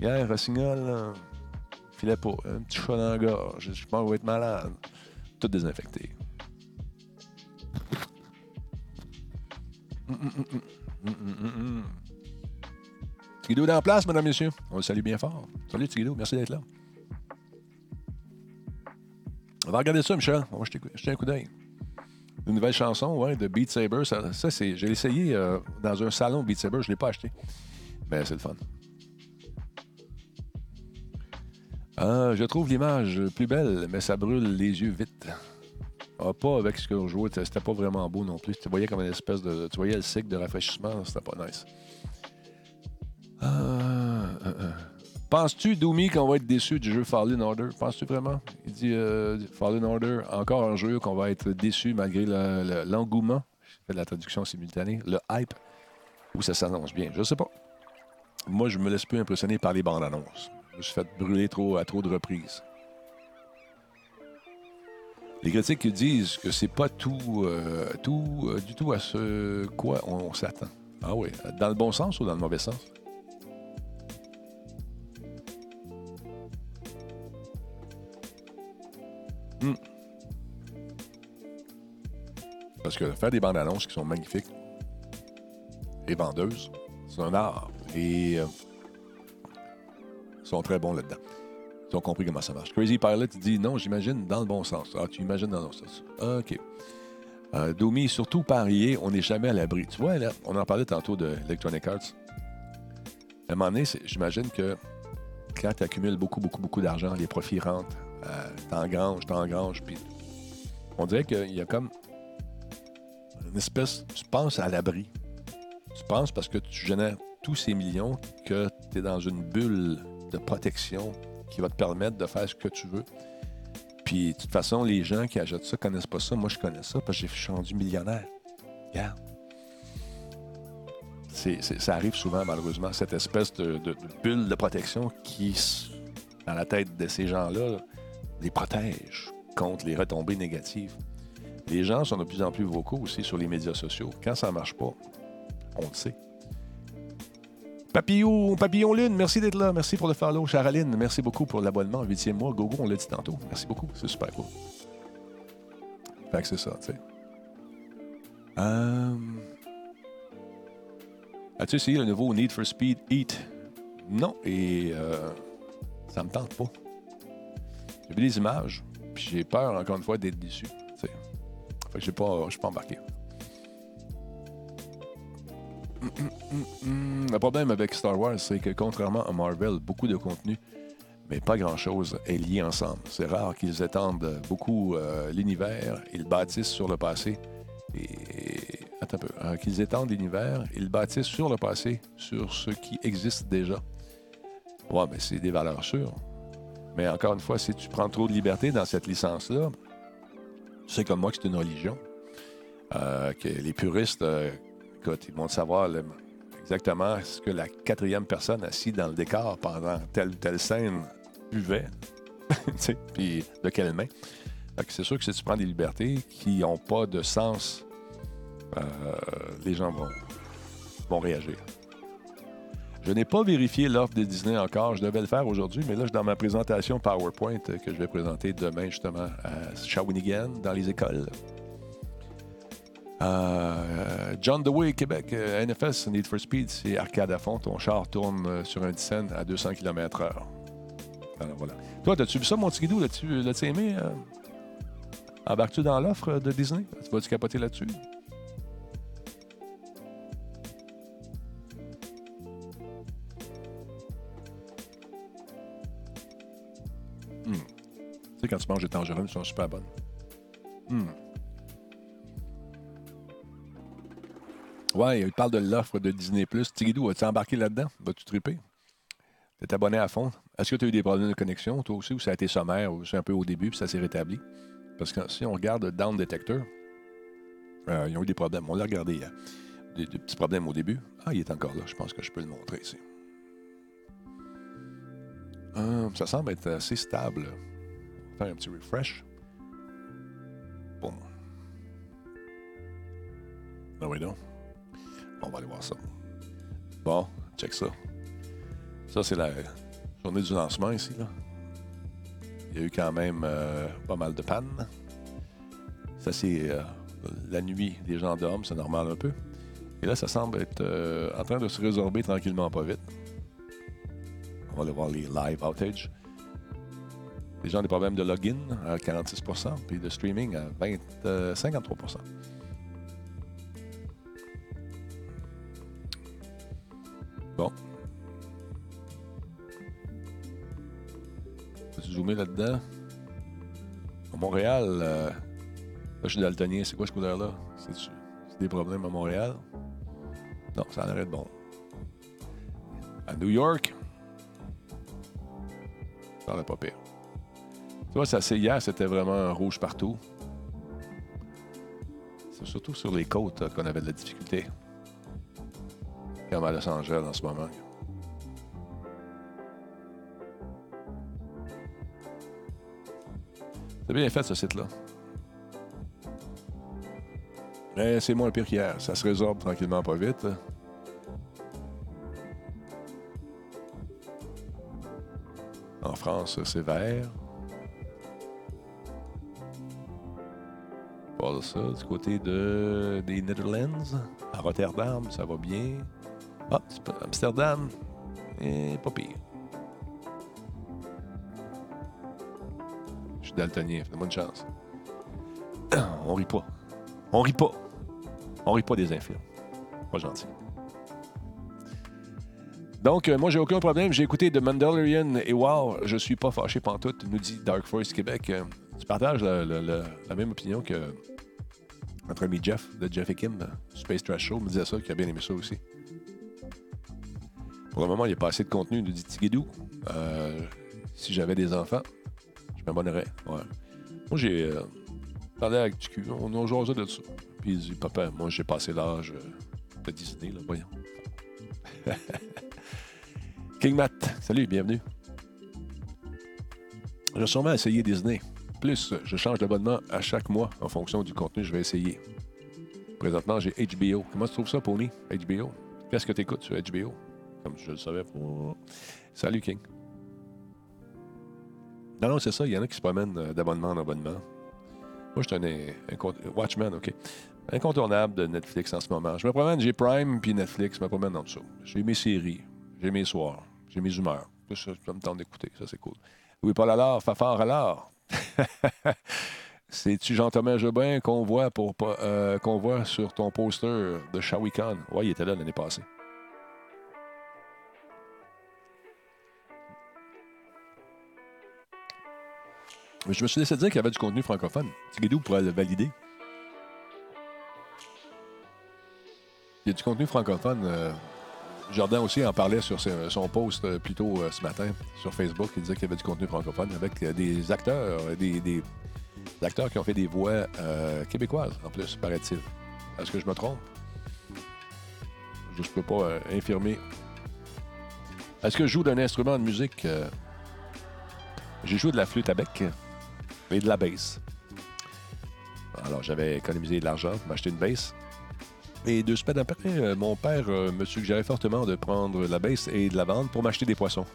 Hier, Rossignol, filait pas. Un petit chat dans la gorge. Je pense qu'on va être malade. Tout désinfecté. Hum, hum, hum, Tigidou est en place, mesdames, messieurs. On le salue bien fort. Salut, Tigidou. Merci d'être là. On va regarder ça, Michel. Va jeter, jeter un coup d'œil. Une nouvelle chanson, ouais, de Beat Saber. Ça, ça, c'est, j'ai essayé euh, dans un salon Beat Saber. Je ne l'ai pas acheté. Mais c'est le fun. Ah, je trouve l'image plus belle, mais ça brûle les yeux vite. Ah, pas avec ce que je jouais, c'était pas vraiment beau non plus. Tu voyais comme une espèce de. Tu voyais le cycle de rafraîchissement, c'était pas nice. Ah, ah, ah. Penses-tu, Doumi, qu'on va être déçu du jeu Fallen Order? Penses-tu vraiment? Il dit euh, Fallen Order, encore un jeu qu'on va être déçu malgré le- le- l'engouement. Je fais la traduction simultanée. Le hype. Ou ça s'annonce bien. Je sais pas. Moi, je me laisse plus impressionner par les bandes annonces. Je me suis fait brûler trop à trop de reprises. Les critiques disent que c'est pas tout, euh, tout euh, du tout à ce quoi on, s'attend. Ah oui, dans le bon sens ou dans le mauvais sens? Hmm. Parce que faire des bandes annonces qui sont magnifiques et vendeuses, c'est un art. Et euh, ils sont très bons là-dedans. Ils ont compris comment ça marche. Crazy Pilot il dit non, j'imagine dans le bon sens. Ah, tu imagines dans le bon sens. OK. Euh, Domi, surtout parier, on n'est jamais à l'abri. Tu vois, là, on en parlait tantôt de Electronic Arts. À un moment donné, j'imagine que quand tu accumules beaucoup, beaucoup, beaucoup d'argent, les profits rentrent, euh, t'engranges, t'engranges, puis on dirait qu'il y a comme une espèce. Tu penses à l'abri. Tu penses parce que tu génères tous ces millions que tu es dans une bulle de protection qui va te permettre de faire ce que tu veux. Puis de toute façon, les gens qui achètent ça connaissent pas ça. Moi, je connais ça parce que je suis rendu millionnaire. Regarde. Ça arrive souvent, malheureusement, cette espèce de, de- bulle de protection qui, dans la tête de ces gens-là, les protège contre les retombées négatives. Les gens sont de plus en plus vocaux aussi sur les médias sociaux. Quand ça ne marche pas, on le sait. Papillon, Papillon Lune, merci d'être là. Merci pour le follow. Charaline, merci beaucoup pour l'abonnement. Huitième mois. Gogo, on l'a dit tantôt. Merci beaucoup. C'est super cool. Fait que c'est ça, tu sais. Euh... As-tu essayé le nouveau Need for Speed Heat? Non, et euh, ça me tente pas. J'ai images, puis j'ai peur, encore une fois, d'être déçu. tu sais. Fait que j'ai pas, je suis pas embarqué. Le problème avec Star Wars, c'est que contrairement à Marvel, beaucoup de contenu, mais pas grand-chose est lié ensemble. C'est rare qu'ils étendent beaucoup euh, l'univers, ils bâtissent sur le passé. Et attends un peu, euh, qu'ils étendent l'univers, ils bâtissent sur le passé, sur ce qui existe déjà. Ouais, mais c'est des valeurs sûres. Mais encore une fois, si tu prends trop de liberté dans cette licence-là, tu sais comme moi que c'est une religion. Euh, que les puristes, euh, ils vont savoir exactement ce que la quatrième personne assise dans le décor pendant telle ou telle scène buvait. Puis de quelle main. C'est sûr que si tu prends des libertés qui n'ont pas de sens, euh, les gens vont, vont réagir. Je n'ai pas vérifié l'offre de Disney encore. Je devais le faire aujourd'hui, mais là, je suis dans ma présentation PowerPoint que je vais présenter demain, justement, à Shawinigan, dans les écoles. Euh, John Dewey, Québec, euh, NFS, Need for Speed, c'est arcade à fond. Ton char tourne euh, sur un scène à 200 km/h. Alors voilà. Toi, as-tu vu ça, mon petit guidou? L'as-tu l'as-tu aimé? euh? Embarques-tu dans l'offre de Disney? Tu vas-tu capoter là-dessus? Quand tu manges des tangerines, sont super bonnes. Hmm. Ouais, il parle de l'offre de Disney+. Tigidou, as-tu embarqué là-dedans? Vas-tu triper? T'es abonné à fond. Est-ce que tu as eu des problèmes de connexion, toi aussi, ou ça a été sommaire, ou c'est un peu au début, puis ça s'est rétabli? Parce que si on regarde Down Detector, euh, ils ont eu des problèmes. On l'a regardé hier. Des, des petits problèmes au début. Ah, il est encore là. Je pense que je peux le montrer ici. Euh, ça semble être assez stable. Faire un petit refresh. Bon. Ah oui, non. On va aller voir ça. Bon, check ça. Ça, c'est la journée du lancement ici. Il y a eu quand même euh, pas mal de pannes. Ça, c'est euh, la nuit, les gens dorment, c'est normal un peu. Et là, ça semble être euh, en train de se résorber tranquillement, pas vite. On va aller voir les live outages. Les gens ont des problèmes de login à 46% puis de streaming à 20, euh, 53 Bon. Peux-tu zoomer là-dedans? À Montréal, euh, là, je suis daltonien. C'est quoi ce couleur-là? C'est des problèmes à Montréal? Non, ça en arrête bon. À New York, ça n'en pas pire. Tu vois, ça, hier, c'était vraiment rouge partout. C'est surtout sur les côtes qu'on avait de la difficulté. Comme à Los Angeles en ce moment. C'est bien fait, ce site-là. Mais c'est moins pire qu'hier. Ça se résorbe tranquillement, pas vite. En France, c'est vert. Ça, du côté de, des Netherlands. À Rotterdam, ça va bien. Ah, Amsterdam, et pas pire. Je suis daltonien, fais-moi une chance. On rit pas. On rit pas. On rit pas des infirmes. Pas gentil. Donc, euh, moi, j'ai aucun problème. J'ai écouté The Mandalorian et wow, je suis pas fâché pantoute, nous dit Dark Force Québec. Euh, tu partages la même opinion que notre ami Jeff, de Jeff et Kim, Space Trash Show, me disait ça, qu'il a bien aimé ça aussi. Pour le moment, il n'y a pas assez de contenu, nous dit Tigidou. Euh, si j'avais des enfants, je m'abonnerais. Ouais. Moi, j'ai euh, parlé avec cul. On a jasé de ça. Puis il dit Papa, moi, j'ai passé l'âge euh, de Disney, là, voyons. King Matt, salut, bienvenue. Je vais sûrement essayer Disney. Plus, je change d'abonnement à chaque mois en fonction du contenu que je vais essayer. Présentement, j'ai HBO. Comment tu trouves ça, Pony? HBO? Qu'est-ce que tu écoutes sur HBO? Comme je le savais. Oh. Salut, King. Non, non, c'est ça. Il y en a qui se promènent euh, d'abonnement en abonnement. Moi, je suis un, Watchman, OK. Incontournable de Netflix en ce moment. Je me promène, j'ai Prime puis Netflix, je me promène en dessous. J'ai mes séries, j'ai mes soirs, j'ai mes humeurs. Tout ça, ça me tente d'écouter. Ça, c'est cool. Oui, Paul Allard, Fafard Allard. C'est-tu Jean-Thomas Jobin qu'on voit, pour, euh, sur ton poster de Shawikan? Oui, il était là l'année passée. je me suis laissé dire qu'il y avait du contenu francophone. Tigidou pourrait le valider. Il y a du contenu francophone. euh, Jordan aussi en parlait sur son post euh, plus tôt euh, ce matin sur Facebook. Il disait qu'il y avait du contenu francophone avec euh, des acteurs, des, acteurs qui ont fait des voix québécoises en plus, paraît-il. Est-ce que je me trompe? Je ne peux pas infirmer. Est-ce que je joue d'un instrument de musique? J'ai joué de la flûte à bec et de la basse. Alors, j'avais économisé de l'argent pour m'acheter une basse. Et deux semaines après, euh, mon père euh, me suggérait fortement de prendre la baisse et de la vendre pour m'acheter des poissons.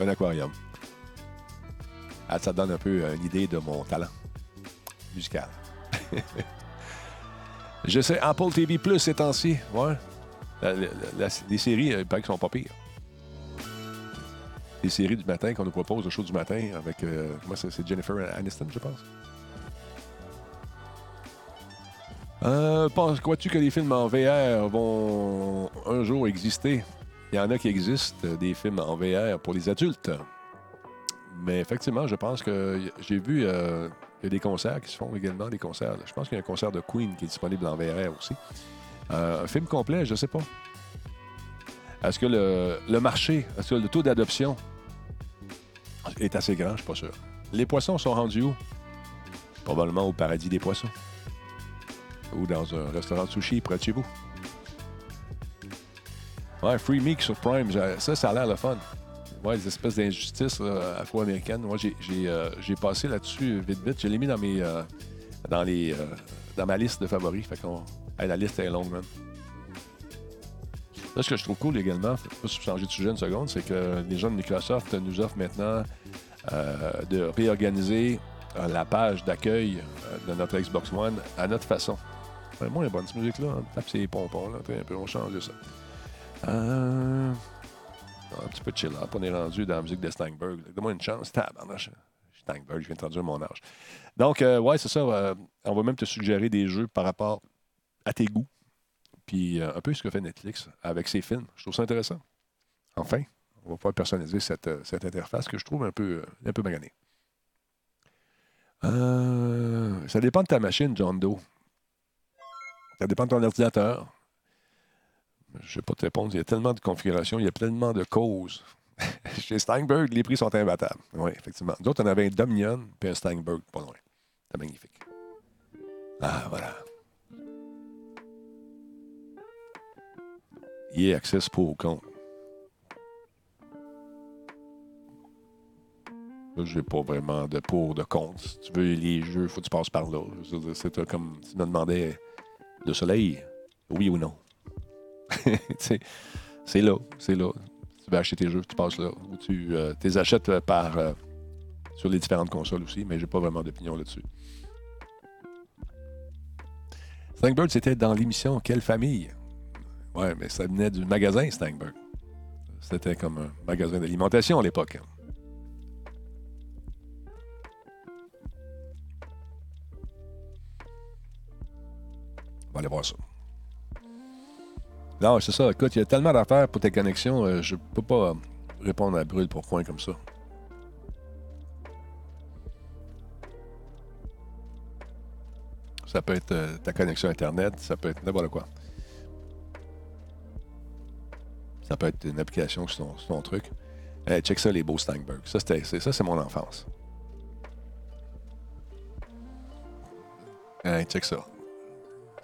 Un aquarium. Ah, ça donne un peu euh, une idée de mon talent musical. Je sais, Apple TV Plus ces temps-ci, ouais. Les séries, il paraît qu'elles sont pas pires. Les séries du matin qu'on nous propose, le show du matin avec, euh, c'est, c'est Jennifer Aniston, je pense. Euh, crois-tu que les films en VR vont un jour exister? Il y en a qui existent, euh, des films en VR pour les adultes. Mais effectivement, je pense que j'ai vu euh, y a des concerts qui se font également, des concerts. Je pense qu'il y a un concert de Queen qui est disponible en VR aussi. Euh, un film complet, je ne sais pas. Est-ce que le, le marché, est-ce que le taux d'adoption est assez grand? Je ne suis pas sûr. Les poissons sont rendus où? Probablement au paradis des poissons. Ou dans un restaurant de sushi près de chez vous. Ouais, Free Meek sur Prime, ça, ça a l'air le fun. Ouais, des espèces d'injustices là, afro-américaines. Moi, euh, j'ai passé là-dessus vite, vite. Je l'ai mis dans mes, euh, dans les, euh, dans ma liste de favoris. Fait la liste est longue, même. Là, ce que je trouve cool également, pas changer de sujet une seconde, c'est que les gens de Microsoft nous offrent maintenant euh, de réorganiser euh, la page d'accueil euh, de notre Xbox One à notre façon. Ouais, moins bonne cette musique-là. On tape ses pompons, là. Un peu, on change ça. Euh... Un petit peu de chill up. On est rendu dans la musique de Steinberg. Donne-moi une chance. Tabarnache. Steinberg, je viens de traduire mon âge. Donc, euh, ouais, c'est ça. euh, on va même te suggérer des jeux par rapport à tes goûts. Puis un peu ce que fait Netflix avec ses films. Je trouve ça intéressant. Enfin, on va pouvoir personnaliser cette, cette interface que je trouve un peu, un peu maganée. Ça dépend de ta machine, John Doe. Ça dépend de ton ordinateur. Je ne sais pas te répondre. Il y a tellement de configurations, il y a tellement de causes. Chez Steinberg, les prix sont imbattables. Oui, effectivement. D'autres, on avait un Dominion puis un Steinberg pas loin. C'est magnifique. Ah, voilà. Yeah, access pour compte. J'ai pas vraiment de pour, de contre. Si tu veux les jeux, il faut que tu passes par là. C'est comme si tu me demandais le soleil, oui ou non? C'est là, c'est là. Tu veux acheter tes jeux, tu passes là. Ou tu euh, les achètes euh, par, euh, sur les différentes consoles aussi, mais j'ai pas vraiment d'opinion là-dessus. Steinberg, c'était dans l'émission Quelle famille? Ouais, mais ça venait du magasin Steinberg. C'était comme un magasin d'alimentation à l'époque. Aller voir ça. Non, c'est ça. Écoute, il y a tellement d'affaires pour tes connexions, euh, je peux pas euh, répondre à brûle pour point comme ça. Ça peut être euh, ta connexion Internet, ça peut être n'importe quoi. Ça peut être une application sur ton, truc. Check ça, les beaux Steinberg. Ça, c'est, mon enfance. Check ça.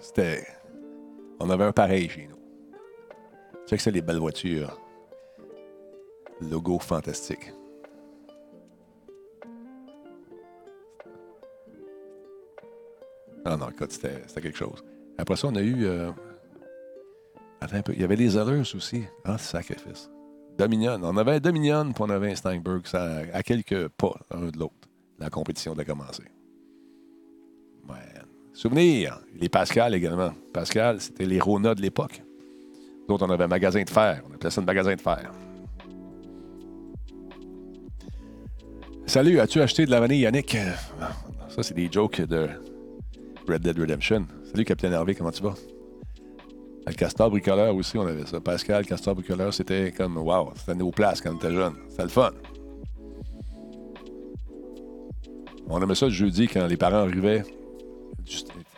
C'était. On avait un pareil chez nous. Check ça, les belles voitures. Logo fantastique. Ah non, écoute, c'était quelque chose. Après ça, on a eu. euh, Attends un peu. Il y avait les Others aussi. Ah, sacrifice. Dominion. On avait Dominion, puis on avait un Steinberg. Ça, à quelques pas l'un de l'autre. La compétition a commencé. Souvenir. Les Pascal également. Pascal, c'était les Rona de l'époque. Nous autres, on avait un magasin de fer. On appelait ça un magasin de fer. Salut, as-tu acheté de la vanille, Yannick? Ça, c'est des jokes de Red Dead Redemption. Salut, Capitaine Hervé, comment tu vas? Le Castor Bricoleur aussi, on avait ça. Pascal, Castor Bricoleur, c'était comme, wow, c'était nos places quand on était jeune. C'était le fun. On aimait ça le jeudi quand les parents arrivaient.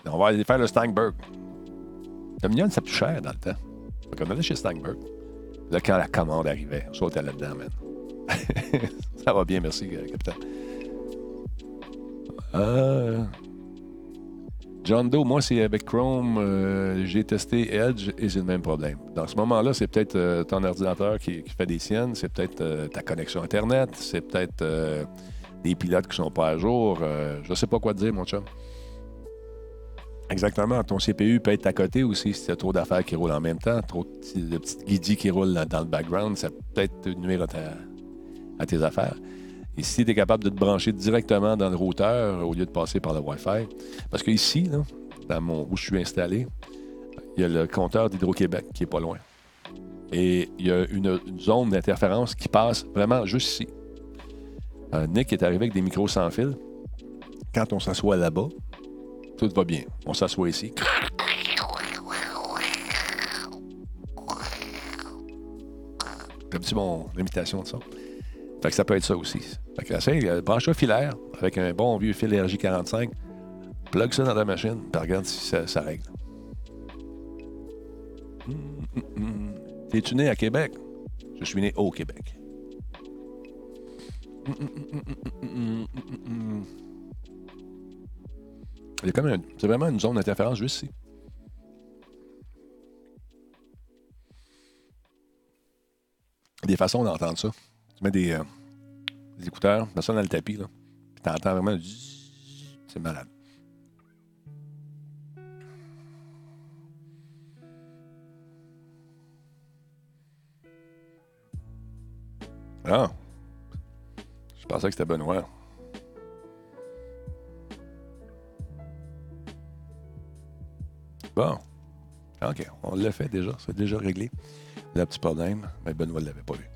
On va aller faire le Steinberg. Le mignon, ça plus cher dans le temps. Fait qu'on allait chez Steinberg. Là, quand la commande arrivait, on sautait là-dedans, man. ça va bien, merci, euh, capitaine. Euh, John Doe, moi, c'est avec Chrome. euh, J'ai testé Edge et c'est le même problème. Dans ce moment-là, c'est peut-être ton ordinateur qui, fait des siennes, c'est peut-être ta connexion Internet, c'est peut-être des pilotes qui sont pas à jour. je sais pas quoi te dire, mon chum. Exactement. Ton CPU peut être à côté aussi si tu as trop d'affaires qui roulent en même temps, trop de petites guidis qui roulent dans, le background, ça peut peut-être nuire à, ta- à tes affaires. Et si tu es capable de te brancher directement dans le routeur au lieu de passer par le Wi-Fi, parce que ici, là, dans mon, où je suis installé, il y a le compteur d'Hydro-Québec qui est pas loin. Et il y a une, une zone d'interférence qui passe vraiment juste ici. Euh, Nick est arrivé avec des micros sans fil. Quand on s'assoit là-bas, tout va bien. On s'assoit ici. Comme-tu mon imitation de ça? Fait que ça peut être ça aussi. Fait que essaye, euh, branche-toi filaire avec un bon vieux fil RJ45. Plug ça dans ta machine, regarde si ça, règle. Hum, hum, hum. T'es-tu né à Québec? Je suis né au Québec. C'est vraiment une zone d'interférence juste ici. Des façons d'entendre ça. Tu mets des, euh, écouteurs, ça dans le tapis, là. Puis t'entends vraiment. C'est malade. Ah! Je pensais que c'était Benoît. Bon. OK, on l'a fait déjà. C'est déjà réglé. Le petit problème, mais Benoît ne l'avait pas vu.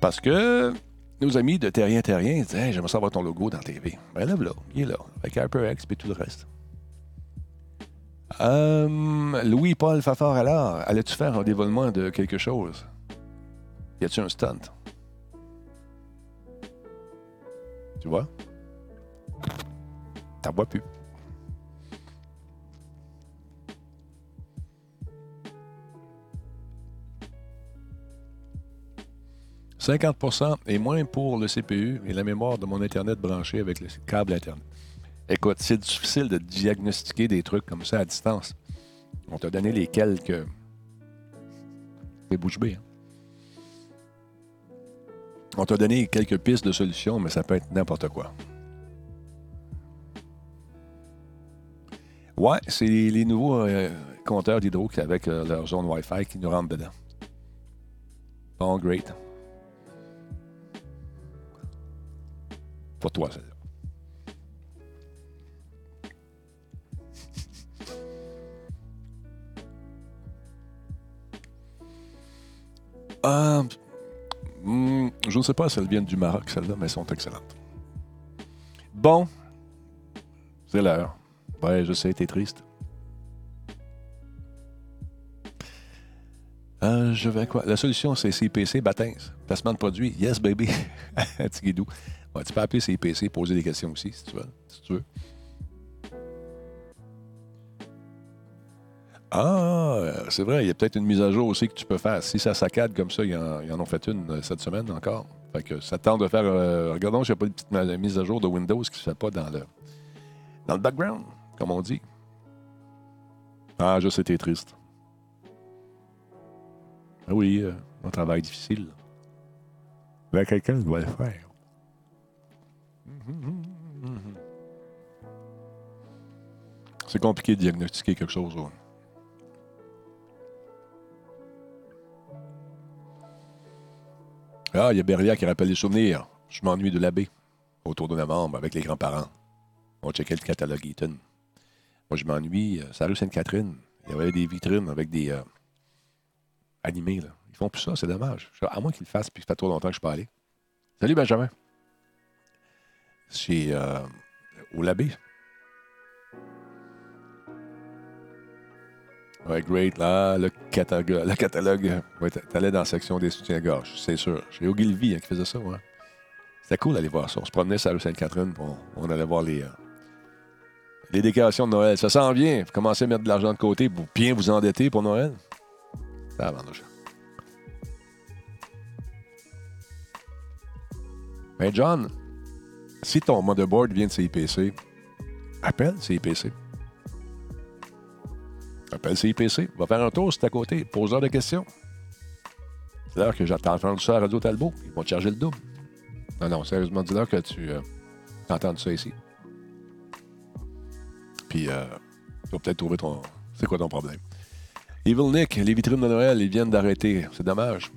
Parce que nos amis de Terrien Terrien disaient J'aimerais savoir ton logo dans TV. Ben là, là, il est là, avec HyperX et tout le reste. Euh, Louis-Paul Fafard, alors, allais-tu faire un dévoilement de quelque chose? Y a-tu un stunt? Tu vois? T'en vois plus. « 50% et moins pour le CPU et la mémoire de mon Internet branché avec le câble Internet. Écoute, c'est difficile de diagnostiquer des trucs comme ça à distance. On t'a donné les quelques. C'est bouche bée. hein. On t'a donné quelques pistes de solutions, mais ça peut être n'importe quoi. Ouais, c'est les, nouveaux euh, compteurs d'hydro avec euh, leur zone Wi-Fi qui nous rentrent dedans. Bon, great. Pour toi, celle-là. Euh, hmm, je ne sais pas si elles viennent du Maroc, celles-là, mais elles sont excellentes. Bon, c'est l'heure. Ouais, je sais, t'es triste. Euh, je vais quoi? La solution, c'est CPC Battins. Placement de produit. Yes, baby. Tigidou. Tu peux appeler CPC, poser des questions aussi, si tu veux. Si tu veux. Ah, c'est vrai, il y a peut-être une mise à jour aussi que tu peux faire. Si ça saccade comme ça, ils en, en ont fait une euh, cette semaine encore. Fait que ça tente de faire. euh, regardons s'il n'y a pas de petite mise à jour de Windows qui ne se fait pas dans le, dans le background. comme on dit. Ah, je sais, t'es triste. Ah oui, euh, un travail difficile. Mais quelqu'un doit le faire. C'est compliqué de diagnostiquer quelque chose. Ah, il y a Beria qui rappelle les souvenirs. Je m'ennuie de l'abbé. Autour de novembre, avec les grands-parents. On checkait le catalogue Eaton. Moi, je m'ennuie. euh, rue Sainte-Catherine. Il y avait des vitrines avec des euh, animés. Là. Ils font plus ça, c'est dommage. À moins qu'ils le fassent, puis ça fait trop longtemps que je suis pas allé. Salut, Benjamin. C'est euh, au Labbé. Ouais, great. Là, le catalogue. Le catalogue ouais, t'a- t'allais dans la section des soutiens-gorge, c'est sûr. J'ai Ogilvy hein, qui faisait ça, ouais. C'était cool d'aller voir ça. On se promenait sur la rue Sainte-Catherine, on, on allait voir les, euh, les décorations de Noël. Ça s'en vient. Vous commencez à mettre de l'argent de côté pour bien vous endetter pour Noël. Ça va, Ben, John, si ton motherboard vient de CIPC, appelle CIPC. Appelle CIPC. Va faire un tour, c'est à côté. Pose-leur des questions. C'est l'heure que j'entends entendu ça à Radio Talbot. Ils vont te charger le double. Non, non, sérieusement, dis-leur que tu euh, as ça ici. Puis, euh, tu vas peut-être trouver ton. C'est quoi ton problème? Evil Nick, les vitrines de Noël, ils viennent d'arrêter. C'est dommage.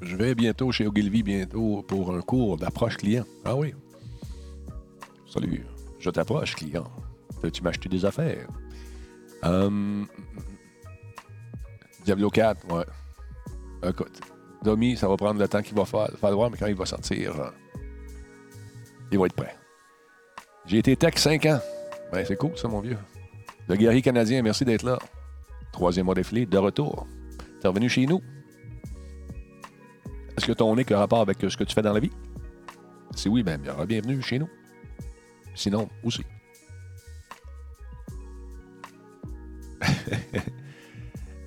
Je vais bientôt chez Ogilvy, bientôt pour un cours d'approche client. Ah oui. Salut, je t'approche client. Veux-tu m'acheter des affaires? Hum, Diablo 4, ouais. Écoute, Domi, ça va prendre le temps qu'il va fa- falloir, mais quand il va sortir, euh, il va être prêt. J'ai été tech 5 ans. Ben, c'est cool, ça, mon vieux. Le guerrier canadien, merci d'être là. Troisième mois défilé, de retour. T'es revenu chez nous. Est-ce que ton nick a rapport avec ce que tu fais dans la vie? Si oui, ben, bienvenue chez nous. Sinon, aussi.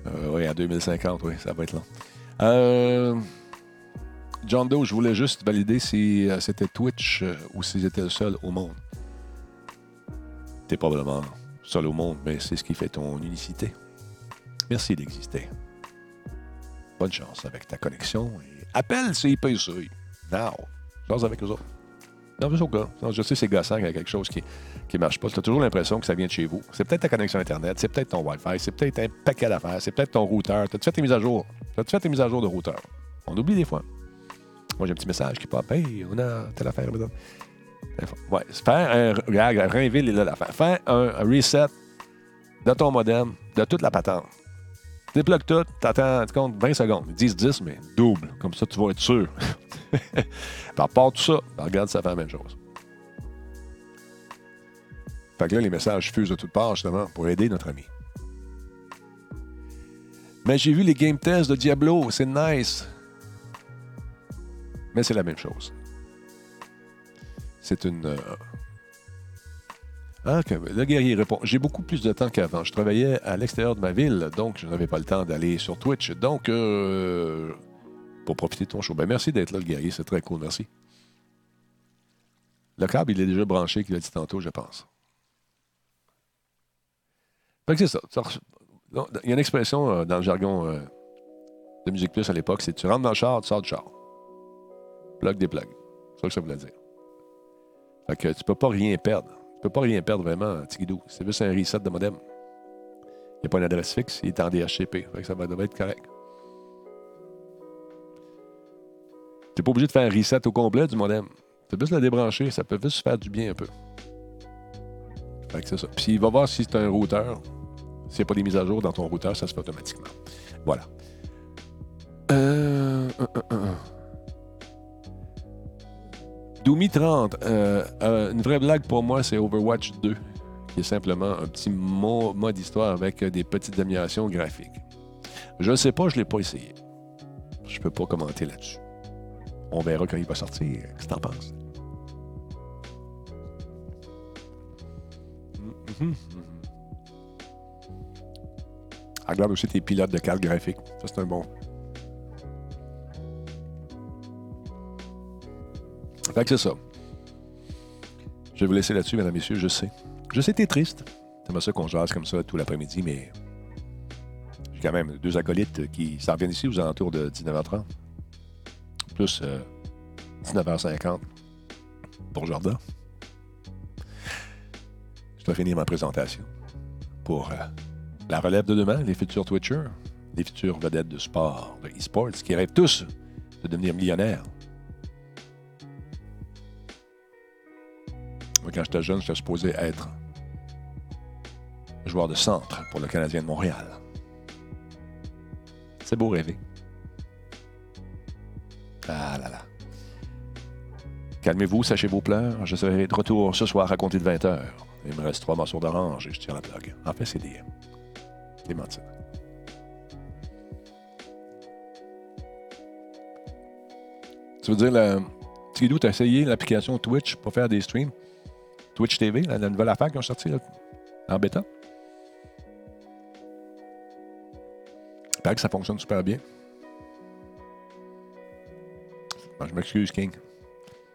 Euh, oui, à 2050, oui, ça va être long. Euh, John Doe, je voulais juste valider si euh, c'était Twitch euh, ou si j'étais le seul au monde. T'es probablement seul au monde, mais c'est ce qui fait ton unicité. Merci d'exister. Bonne chance avec ta connexion. Appelle CIPC. Now. Chance avec eux autres. Non, c'est au cas. Je sais, c'est gossant qu'il y a quelque chose qui ne marche pas. Tu as toujours l'impression que ça vient de chez vous. C'est peut-être ta connexion Internet, c'est peut-être ton Wi-Fi, c'est peut-être un paquet d'affaires, c'est peut-être ton routeur. T'as-tu fait tes mises à jour? T'as-tu fait tes mises à jour de routeur? On oublie des fois. Moi, j'ai un petit message qui pop. Hey, on a telle affaire. madame. Ouais, faire un. Regarde, Rainville est là l'affaire. Faire un reset de ton modem, de toute la patente. Déplogue tout, t'attends, tu comptes 20 secondes. Ils disent 10, mais double. Comme ça, tu vas être sûr. Par part tout ça, ben, regarde, ça fait la même chose. Fait que là, les messages fusent de toutes parts, justement, pour aider notre ami. Mais j'ai vu les game tests de Diablo, c'est nice. Mais c'est la même chose. C'est une. euh, ah, le guerrier répond J'ai beaucoup plus de temps qu'avant. Je travaillais à l'extérieur de ma ville, donc je n'avais pas le temps d'aller sur Twitch. Donc, euh, pour profiter de ton show. Ben, merci d'être là, le guerrier. C'est très cool. Merci. Le câble, il est déjà branché, qu'il a dit tantôt, je pense. Fait que c'est ça. Il y a une expression euh, dans le jargon euh, de Musique Plus à l'époque c'est tu rentres dans le char, tu sors du char. Plug des plugs. C'est ça que ça voulait dire. Fait que tu peux pas rien perdre. Tu peux pas rien perdre vraiment, Tigidou. C'est juste un reset de modem. Il n'y a pas une adresse fixe, il est en DHCP. Ça va devrait être correct. Tu n'es pas obligé de faire un reset au complet du modem. Tu peux juste le débrancher, ça peut juste faire du bien un peu. Fait que c'est ça. Puis il va voir si c'est un routeur. S'il n'y a pas des mises à jour dans ton routeur, ça se fait automatiquement. Voilà. Euh. Doomy 30, euh, euh, une vraie blague pour moi, c'est Overwatch 2, qui est simplement un petit mo- mode histoire avec euh, des petites améliorations graphiques. Je ne sais pas, je ne l'ai pas essayé. Je peux pas commenter là-dessus. On verra quand il va sortir. Qu'est-ce que t'en penses? Regarde aussi tes pilotes de cartes graphiques. Ça, c'est un bon. Que c'est ça. Je vais vous laisser là-dessus, mesdames et messieurs, je sais. Je sais que t'es triste. C'est ça qu'on jase comme ça tout l'après-midi, mais j'ai quand même deux acolytes qui s'en viennent ici aux alentours de 19h30. Plus euh, 19h50 pour Jordan. Je dois finir ma présentation pour euh, la relève de demain, les futurs Twitchers, les futurs vedettes de sport, de e-sports, qui rêvent tous de devenir millionnaires. Quand j'étais jeune, j'étais supposé être joueur de centre pour le Canadien de Montréal. C'est beau rêver. Ah là là. Calmez-vous, sachez vos pleurs. Je serai de retour ce soir à compter de 20h. Il me reste trois morceaux d'orange et je tire la blague. En fait, c'est des clémentines. Tu veux dire, le... Tidou, tu as essayé l'application Twitch pour faire des streams? Twitch TV, la, nouvelle affaire qui ont sorti là, en bêta? Il paraît que ça fonctionne super bien. Je m'excuse, King.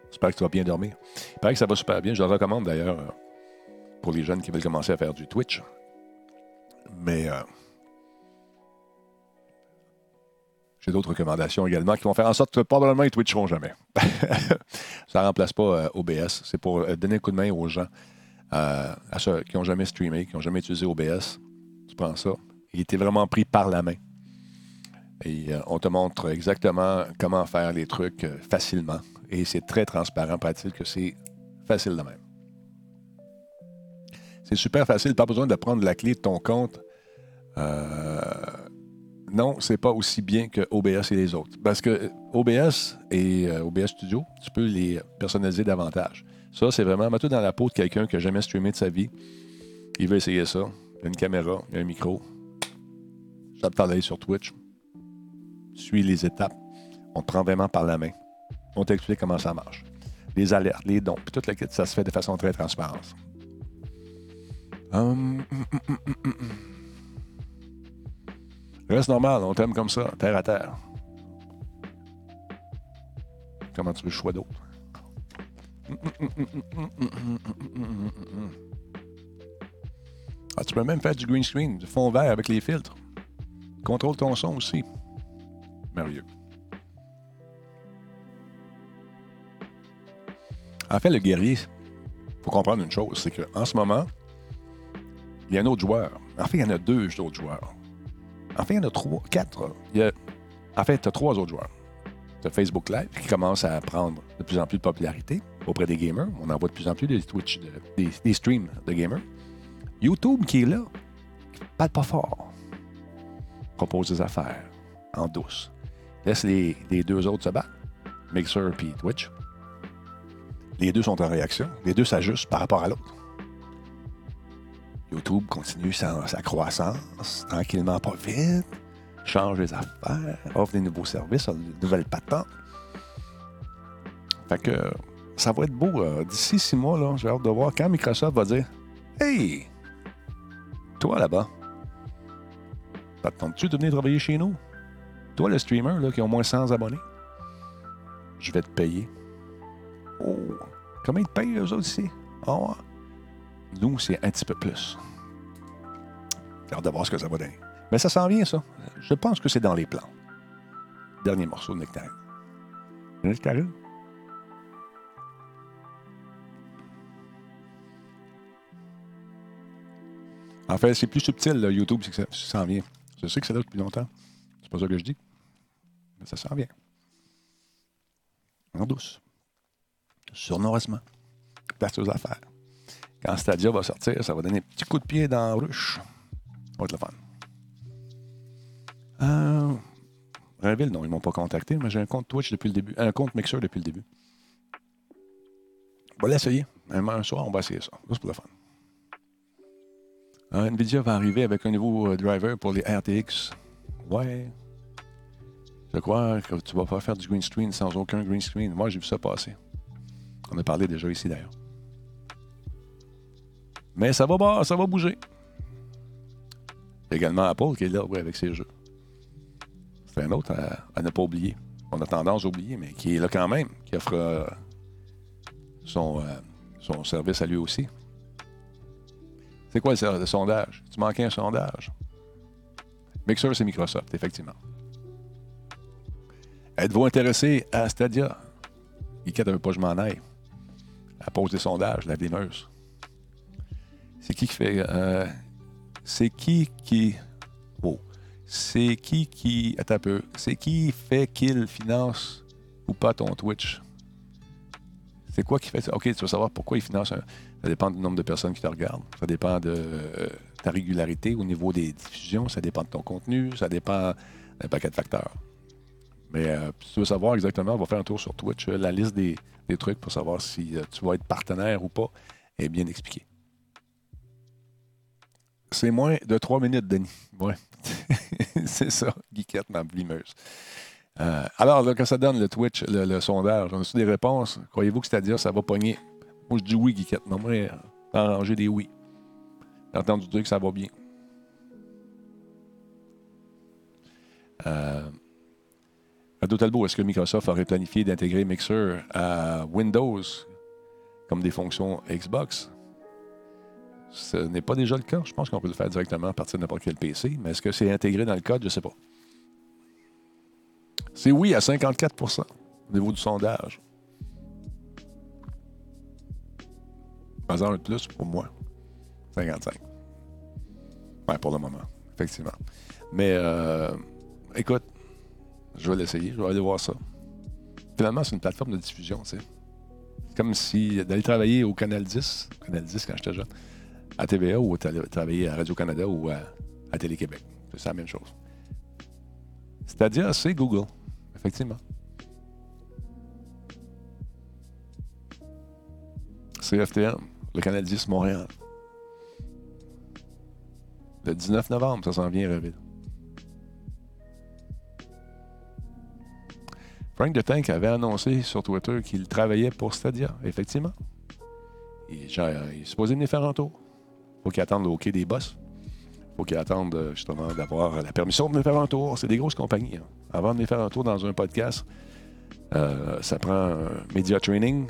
J'espère que tu vas bien dormir. Il paraît que ça va super bien. Je le recommande d'ailleurs euh, pour les jeunes qui veulent commencer à faire du Twitch. Mais euh, j'ai d'autres recommandations également qui vont faire en sorte que probablement ils ne twitcheront jamais. ça ne remplace pas euh, OBS. C'est pour euh, donner un coup de main aux gens, euh, à ceux qui n'ont jamais streamé, qui n'ont jamais utilisé OBS. Tu prends ça. Il était vraiment pris par la main. Et on te montre exactement comment faire les trucs facilement. Et c'est très transparent, pratique que c'est facile de même. C'est super facile, pas besoin de prendre la clé de ton compte. Euh, non, c'est pas aussi bien que OBS et les autres. Parce que OBS et euh, OBS Studio, tu peux les personnaliser davantage. Ça, c'est vraiment, mets-toi dans la peau de quelqu'un qui n'a jamais streamé de sa vie. Il veut essayer ça. Il y a une caméra, il a un micro. Ça te parle sur Twitch. Suis les étapes. On te prend vraiment par la main. On t'explique comment ça marche. Les alertes, les dons, puis toute ça se fait de façon très transparente. Hum, hum, hum. Reste normal, on t'aime comme ça, terre à terre. Comment tu veux choix d'autre? Ah, tu peux même faire du green screen, du fond vert avec les filtres. Contrôle ton son aussi. Merveilleux. En fait, le guerrier, faut comprendre une chose, c'est qu'en ce moment, il y a un autre joueur. En fait, il y en a deux autres joueurs. En fait, il y en a trois, quatre. Il y en fait, tu as trois autres joueurs. Tu as Facebook Live qui commence à prendre de plus en plus de popularité auprès des gamers. On en voit de plus en plus des Twitch, de- des, des streams de gamers. YouTube qui est là, qui parle pas fort. Propose des affaires en douce. Laisse les, les deux autres se battre. Mixer puis Twitch. Les deux sont en réaction. Les deux s'ajustent par rapport à l'autre. YouTube continue sa, sa croissance, tranquillement, pas vite. Change les affaires, offre des nouveaux services, de nouvelles patentes. Fait que ça va être beau. euh, D'ici six mois, là, j'ai hâte de voir quand Microsoft va dire Hey, toi là-bas, t'attends-tu de venir travailler chez nous? Toi, le streamer là, qui a au moins 100 abonnés, je vais te payer. Oh, combien ils te payent eux autres ici? Ouais. Nous, c'est un petit peu plus. J'ai hâte de voir ce que ça va donner. Mais ça s'en vient, ça. Je pense que c'est dans les plans. Dernier morceau de nectarine. Nectarine? En fait, c'est plus subtil, là, YouTube, c'est que ça, ça s'en vient. Je sais que c'est là depuis longtemps. C'est pas ça que je dis. Mais ça s'en vient. En douce. Sournoisement. Place aux affaires. Quand Stadia va sortir, ça va donner un petit coup de pied dans la ruche. Ça va être le fun. Euh, non, ils m'ont pas contacté, mais j'ai un compte Twitch depuis le début. Un compte Mixer depuis le début. On va l'essayer. Un, un soir, on va essayer ça. Juste pour le fun. Euh, Nvidia va arriver avec un nouveau euh, driver pour les RTX. Ouais. Je crois que tu vas pas faire du green screen sans aucun green screen. Moi, j'ai vu ça passer. On a parlé déjà ici d'ailleurs. Mais ça va, ça va bouger. Il également Apple qui est là avec ses jeux. C'est un autre à, ne pas oublier. On a tendance à oublier, mais qui est là quand même, qui offre euh, son, euh, son service à lui aussi. C'est quoi le, le sondage? Tu manquais un sondage? Mixer, c'est Microsoft, effectivement. Êtes-vous intéressé à Stadia? Guiquette ne veut pas que je m'en aille. Elle pose des sondages, la démeuse. C'est qui qui fait. euh, c'est qui qui. C'est qui qui. Attends un peu. C'est qui fait qu'il finance ou pas ton Twitch? C'est quoi qui fait ça? OK, tu vas savoir pourquoi il finance un. Ça dépend du nombre de personnes qui te regardent. Ça dépend de euh, ta régularité au niveau des diffusions. Ça dépend de ton contenu. Ça dépend d'un paquet de facteurs. Mais euh, si tu veux savoir exactement, on va faire un tour sur Twitch. La liste des, trucs pour savoir si tu vas être partenaire ou pas est bien expliquée. C'est moins de trois minutes, Denis. Ouais. c'est ça, Geekette, ma blimeuse. Euh, alors, là, quand ça donne le Twitch, le, le sondage, on a des réponses? Croyez-vous que c'est-à-dire ça va pogner? Moi, je dis oui, Geekette. Mais moi, arranger des oui. J'ai entendu dire que ça va bien. Euh, Radio Talbot, est-ce que Microsoft aurait planifié d'intégrer Mixer à Windows comme des fonctions Xbox? Ce n'est pas déjà le cas. Je pense qu'on peut le faire directement à partir de n'importe quel PC, mais est-ce que c'est intégré dans le code? Je ne sais pas. C'est oui à 54% au niveau du sondage. Un de plus pour moi. 55. Ouais, pour le moment, effectivement. Mais euh, écoute, je vais l'essayer, je vais aller voir ça. Finalement, c'est une plateforme de diffusion, tu sais. C'est comme si d'aller travailler au Canal 10, Canal 10 quand j'étais jeune, à TVA ou travailler à Radio-Canada ou à, Télé-Québec. C'est la même chose. C'est-à-dire, c'est Google, effectivement. C'est FTM, le Canal 10 Montréal. Le 19 novembre, ça s'en vient, Reville. Frank de Tank avait annoncé sur Twitter qu'il travaillait pour Stadia, effectivement. Et genre, il est supposé venir faire un tour. Faut qu'il attende le OK des boss. Faut qu'il attende euh, justement d'avoir la permission de venir faire un tour. C'est des grosses compagnies. hein. Avant de venir faire un tour dans un podcast, euh, ça prend un media training.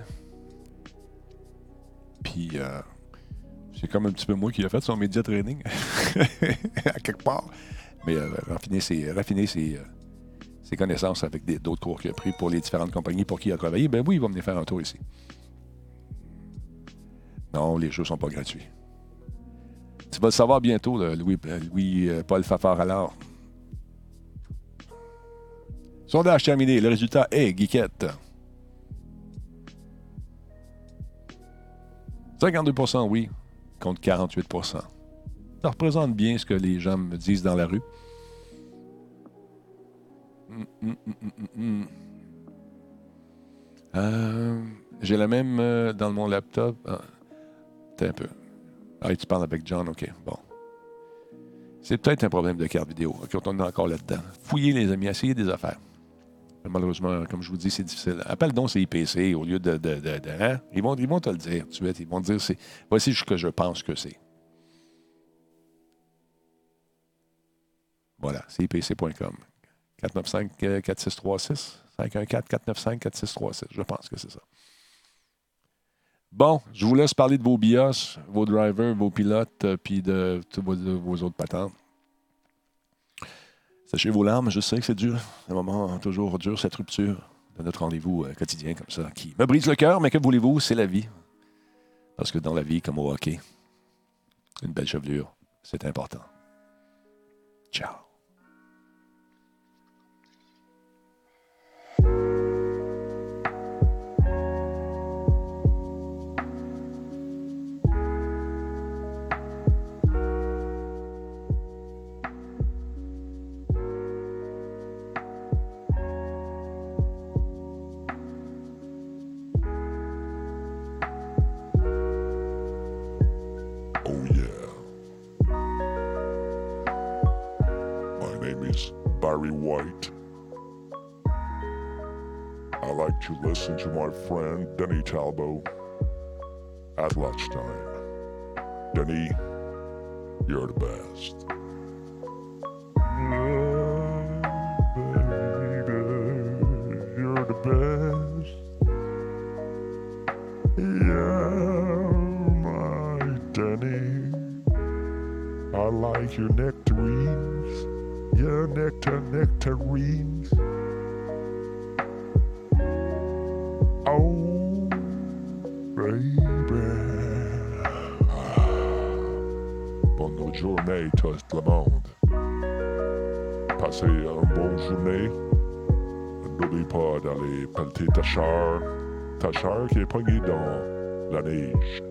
Puis euh, c'est comme un petit peu moi qui a fait son media training à quelque part. Mais raffiner ses, raffiner connaissances avec d'autres cours qu'il a pris pour les différentes compagnies pour qui il a travaillé, ben oui, il va venir faire un tour ici. Non, les jeux sont pas gratuits. Tu vas le savoir bientôt, Louis, euh, euh, Paul Fafard alors. Sondage terminé. Le résultat est Geekette. 52% oui, contre 48% Ça représente bien ce que les gens me disent dans la rue. Hum, hum, hum. Euh, J'ai la même dans mon laptop. Ah, un peu. Ah, tu parles avec John, OK. Bon. C'est peut-être un problème de carte vidéo. OK, on est encore là-dedans. Fouillez, les amis, essayez des affaires. Malheureusement, comme je vous dis, c'est difficile. Appelle donc ces IPC au lieu de. hein? ils, vont, ils vont te le dire de suite. Ils vont te dire c'est. Voici ce que je pense que c'est. Voilà, c'est ipc.com. 495-4636. 514-495-4636. Je pense que c'est ça. Bon, je vous laisse parler de vos BIOS, vos drivers, vos pilotes, euh, puis de, vos, de vos autres patentes. Sachez vos larmes, je sais que c'est dur. C'est un moment toujours dur, cette rupture de notre rendez-vous euh, quotidien comme ça, qui me brise le cœur, mais que voulez-vous, c'est la vie. Parce que dans la vie, comme au hockey, une belle chevelure, c'est important. Ciao. white. I like to listen to my friend Denny Talbot at lunchtime. Denny, you're the best. You're the best. Yeah, my Denny, I like your neck. Oh, baby. Bonne journée, tout le monde. Passez une bonne journée. N'oublie pas d'aller pelleter ta char. Ta char qui est pognée dans la neige.